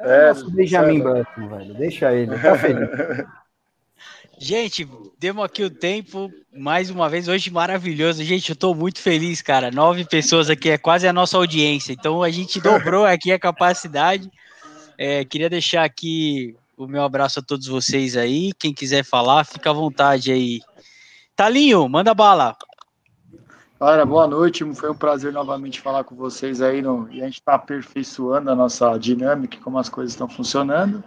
É, o Benjamin Button, velho. Deixa ele, tá feliz. *laughs* Gente, demos aqui o tempo, mais uma vez, hoje maravilhoso. Gente, eu tô muito feliz, cara. Nove pessoas aqui, é quase a nossa audiência. Então a gente dobrou aqui a capacidade. É, queria deixar aqui o meu abraço a todos vocês aí. Quem quiser falar, fica à vontade aí. Talinho, manda bala. Galera, boa noite. Foi um prazer novamente falar com vocês aí. No... E a gente está aperfeiçoando a nossa dinâmica, como as coisas estão funcionando.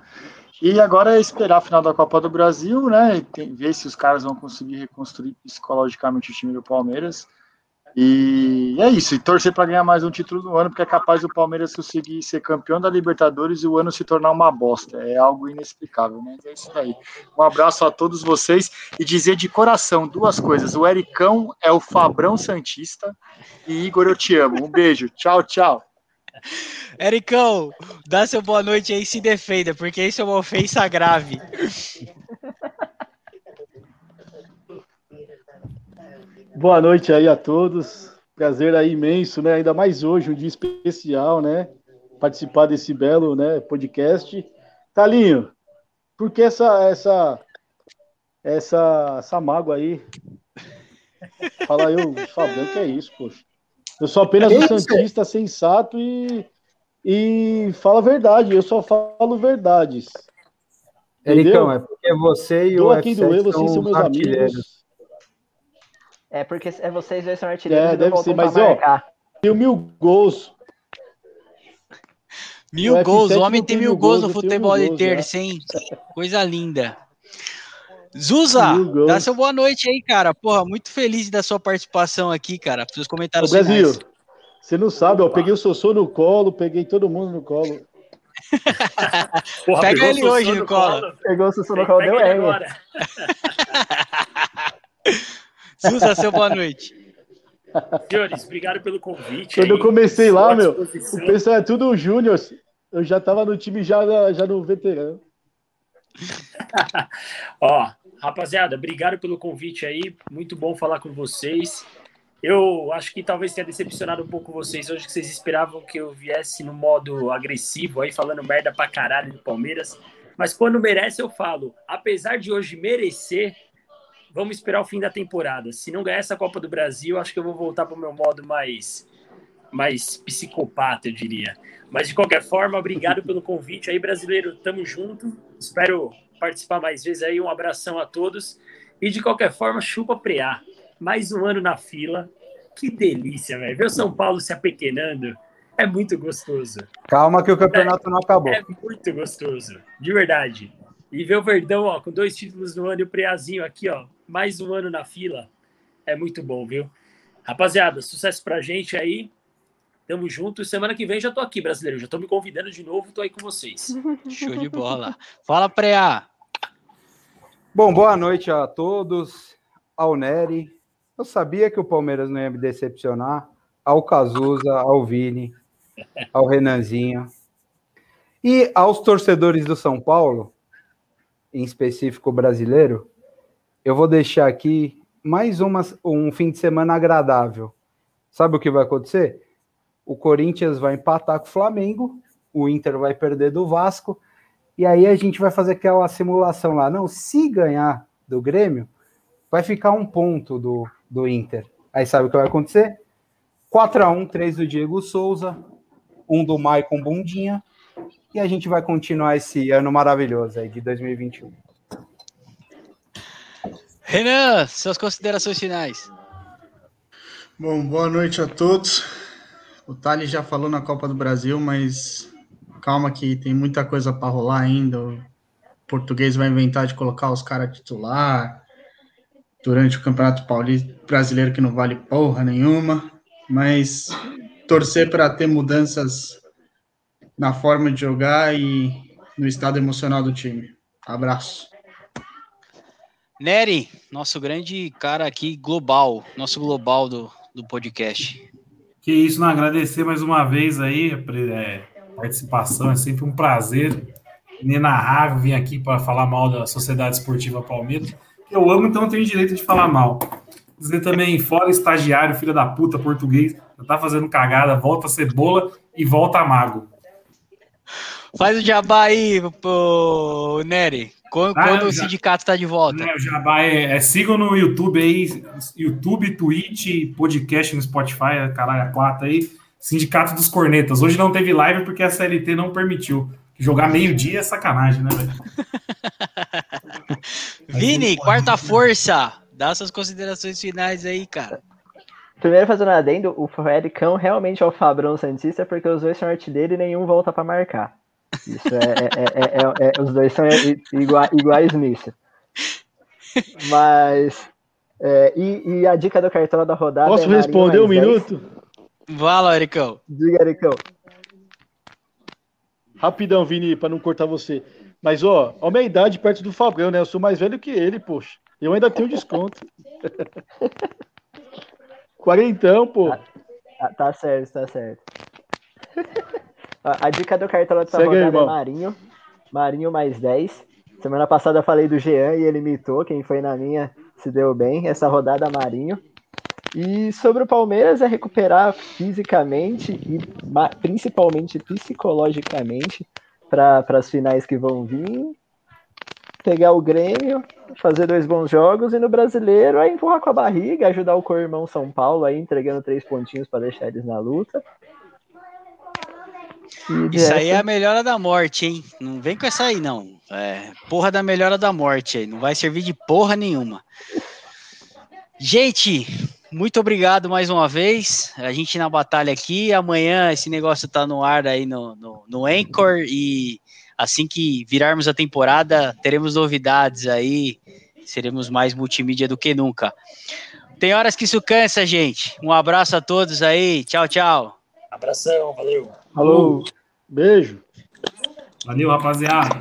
E agora é esperar a final da Copa do Brasil, né? Tem- ver se os caras vão conseguir reconstruir psicologicamente o time do Palmeiras. E é isso. E torcer para ganhar mais um título no ano, porque é capaz do Palmeiras conseguir ser campeão da Libertadores e o ano se tornar uma bosta. É algo inexplicável, mas é isso aí. Um abraço a todos vocês e dizer de coração duas coisas. O Ericão é o Fabrão Santista e Igor, eu te amo. Um beijo. Tchau, tchau. Ericão, dá seu boa noite aí e se defenda, porque isso é uma ofensa grave. Boa noite aí a todos. Prazer aí imenso, né? Ainda mais hoje, um dia especial, né? Participar desse belo, né, podcast. Talinho, por que essa essa essa essa mágoa aí? Fala eu, Fabião, que é isso, poxa. Eu sou apenas um santista sensato e e fala a verdade, eu só falo verdades. Ericão, é porque você e o Doa quem F7 doer, vocês são meus amigos. É porque é vocês dois são artilheiros É, deve ser, mas ó, marcar. tenho mil gols. Mil O gols, F7 o homem tem tem mil gols gols, no futebol de terça, hein? Coisa linda. Zuza, dá seu boa noite aí, cara. Porra, muito feliz da sua participação aqui, cara. Seus Ô, comentários Brasil, finais. você não sabe, ó, eu peguei o Sossô no colo, peguei todo mundo no colo. *laughs* Porra, Pega ele Sossô hoje no colo. Pegou o Sussu no Pega colo, ele deu *laughs* N. Zuza, seu boa noite. Senhores, obrigado pelo convite. Quando eu aí. comecei lá, meu, o pessoal é tudo júnior. Eu já tava no time já, já no veterano. *laughs* Ó, rapaziada, obrigado pelo convite aí. Muito bom falar com vocês. Eu acho que talvez tenha decepcionado um pouco vocês hoje, que vocês esperavam que eu viesse no modo agressivo aí, falando merda pra caralho do Palmeiras. Mas quando merece, eu falo. Apesar de hoje merecer, vamos esperar o fim da temporada. Se não ganhar essa Copa do Brasil, acho que eu vou voltar pro meu modo mais, mais psicopata, eu diria. Mas de qualquer forma, obrigado pelo convite aí, brasileiro. Tamo junto. Espero participar mais vezes aí. Um abração a todos. E de qualquer forma, chupa preá. mais um ano na fila. Que delícia, velho. Ver o São Paulo se apequenando é muito gostoso. Calma que o campeonato não acabou. É muito gostoso, de verdade. E ver o Verdão, ó, com dois títulos no ano e o Preazinho aqui, ó, mais um ano na fila, é muito bom, viu? Rapaziada, sucesso pra gente aí. Tamo junto. Semana que vem já tô aqui, brasileiro. Já tô me convidando de novo, tô aí com vocês. *laughs* Show de bola. Fala, Preá. Bom, boa noite a todos. Ao Nery. Eu sabia que o Palmeiras não ia me decepcionar. Ao Cazuza, ao Vini, ao Renanzinho. E aos torcedores do São Paulo, em específico brasileiro, eu vou deixar aqui mais uma, um fim de semana agradável. Sabe o que vai acontecer? O Corinthians vai empatar com o Flamengo, o Inter vai perder do Vasco, e aí a gente vai fazer aquela simulação lá. Não, se ganhar do Grêmio, vai ficar um ponto do, do Inter. Aí sabe o que vai acontecer? 4 a 1 3 do Diego Souza, um do Maicon Bundinha, e a gente vai continuar esse ano maravilhoso aí de 2021. Renan, suas considerações finais. Bom, boa noite a todos. O Thales já falou na Copa do Brasil, mas calma que tem muita coisa para rolar ainda. O português vai inventar de colocar os caras titular durante o Campeonato Paulista Brasileiro que não vale porra nenhuma, mas torcer para ter mudanças na forma de jogar e no estado emocional do time. Abraço. Nery, nosso grande cara aqui global, nosso global do, do podcast. Que isso, não agradecer mais uma vez aí é, participação, é sempre um prazer inenarrável vir aqui para falar mal da Sociedade Esportiva Palmeiras. Eu amo, então eu tenho direito de falar mal. Dizer também, fora estagiário, filho da puta, português, já tá fazendo cagada, volta cebola e volta mago. Faz o jabá aí, pô, Nery. Quando, ah, quando o já, sindicato está de volta? É, o Jabá é, é, sigam no YouTube aí, YouTube, Twitch, podcast no Spotify, caralho, a quatro aí. Sindicato dos Cornetas. Hoje não teve live porque a CLT não permitiu. Jogar meio-dia é sacanagem, né, velho? *laughs* Vini, quarta força. Dá suas considerações finais aí, cara. Primeiro, fazendo um adendo, o Fredicão realmente é o Fabrão Santista porque os dois são artilheiro e nenhum volta para marcar. Isso é, é, é, os dois são igua, iguais nisso. Mas. E, e, a dica do cartão da rodada. Posso responder um minuto? Lá, Ericão. Diga, Ericão. Rapidão, Vini, para não cortar você. Mas, ó, a minha idade perto do Fabrão, né? Eu sou mais velho que ele, poxa. Eu ainda tenho desconto. *laughs* Quarentão, pô. Tá, tá certo, tá certo. A, dica do cartão dessa Segue rodada aí, é Marinho. Marinho mais 10. Semana passada eu falei do Jean e ele imitou. Quem foi na minha se deu bem. Essa rodada Marinho. E sobre o Palmeiras é recuperar fisicamente e principalmente psicologicamente para as finais que vão vir. Pegar o Grêmio, fazer dois bons jogos e no brasileiro é empurrar com a barriga, ajudar o co-irmão São Paulo aí entregando três pontinhos para deixar eles na luta. Isso aí é a melhora da morte, hein? Não vem com essa aí, não. É, porra da melhora da morte aí. Não vai servir de porra nenhuma. Gente, muito obrigado mais uma vez. A gente na batalha aqui. Amanhã esse negócio tá no ar aí no, no, no Anchor. E assim que virarmos a temporada, teremos novidades aí. Seremos mais multimídia do que nunca. Tem horas que isso cansa, gente. Um abraço a todos aí. Tchau, tchau. Abração, valeu. Alô. Beijo. Valeu, rapaziada.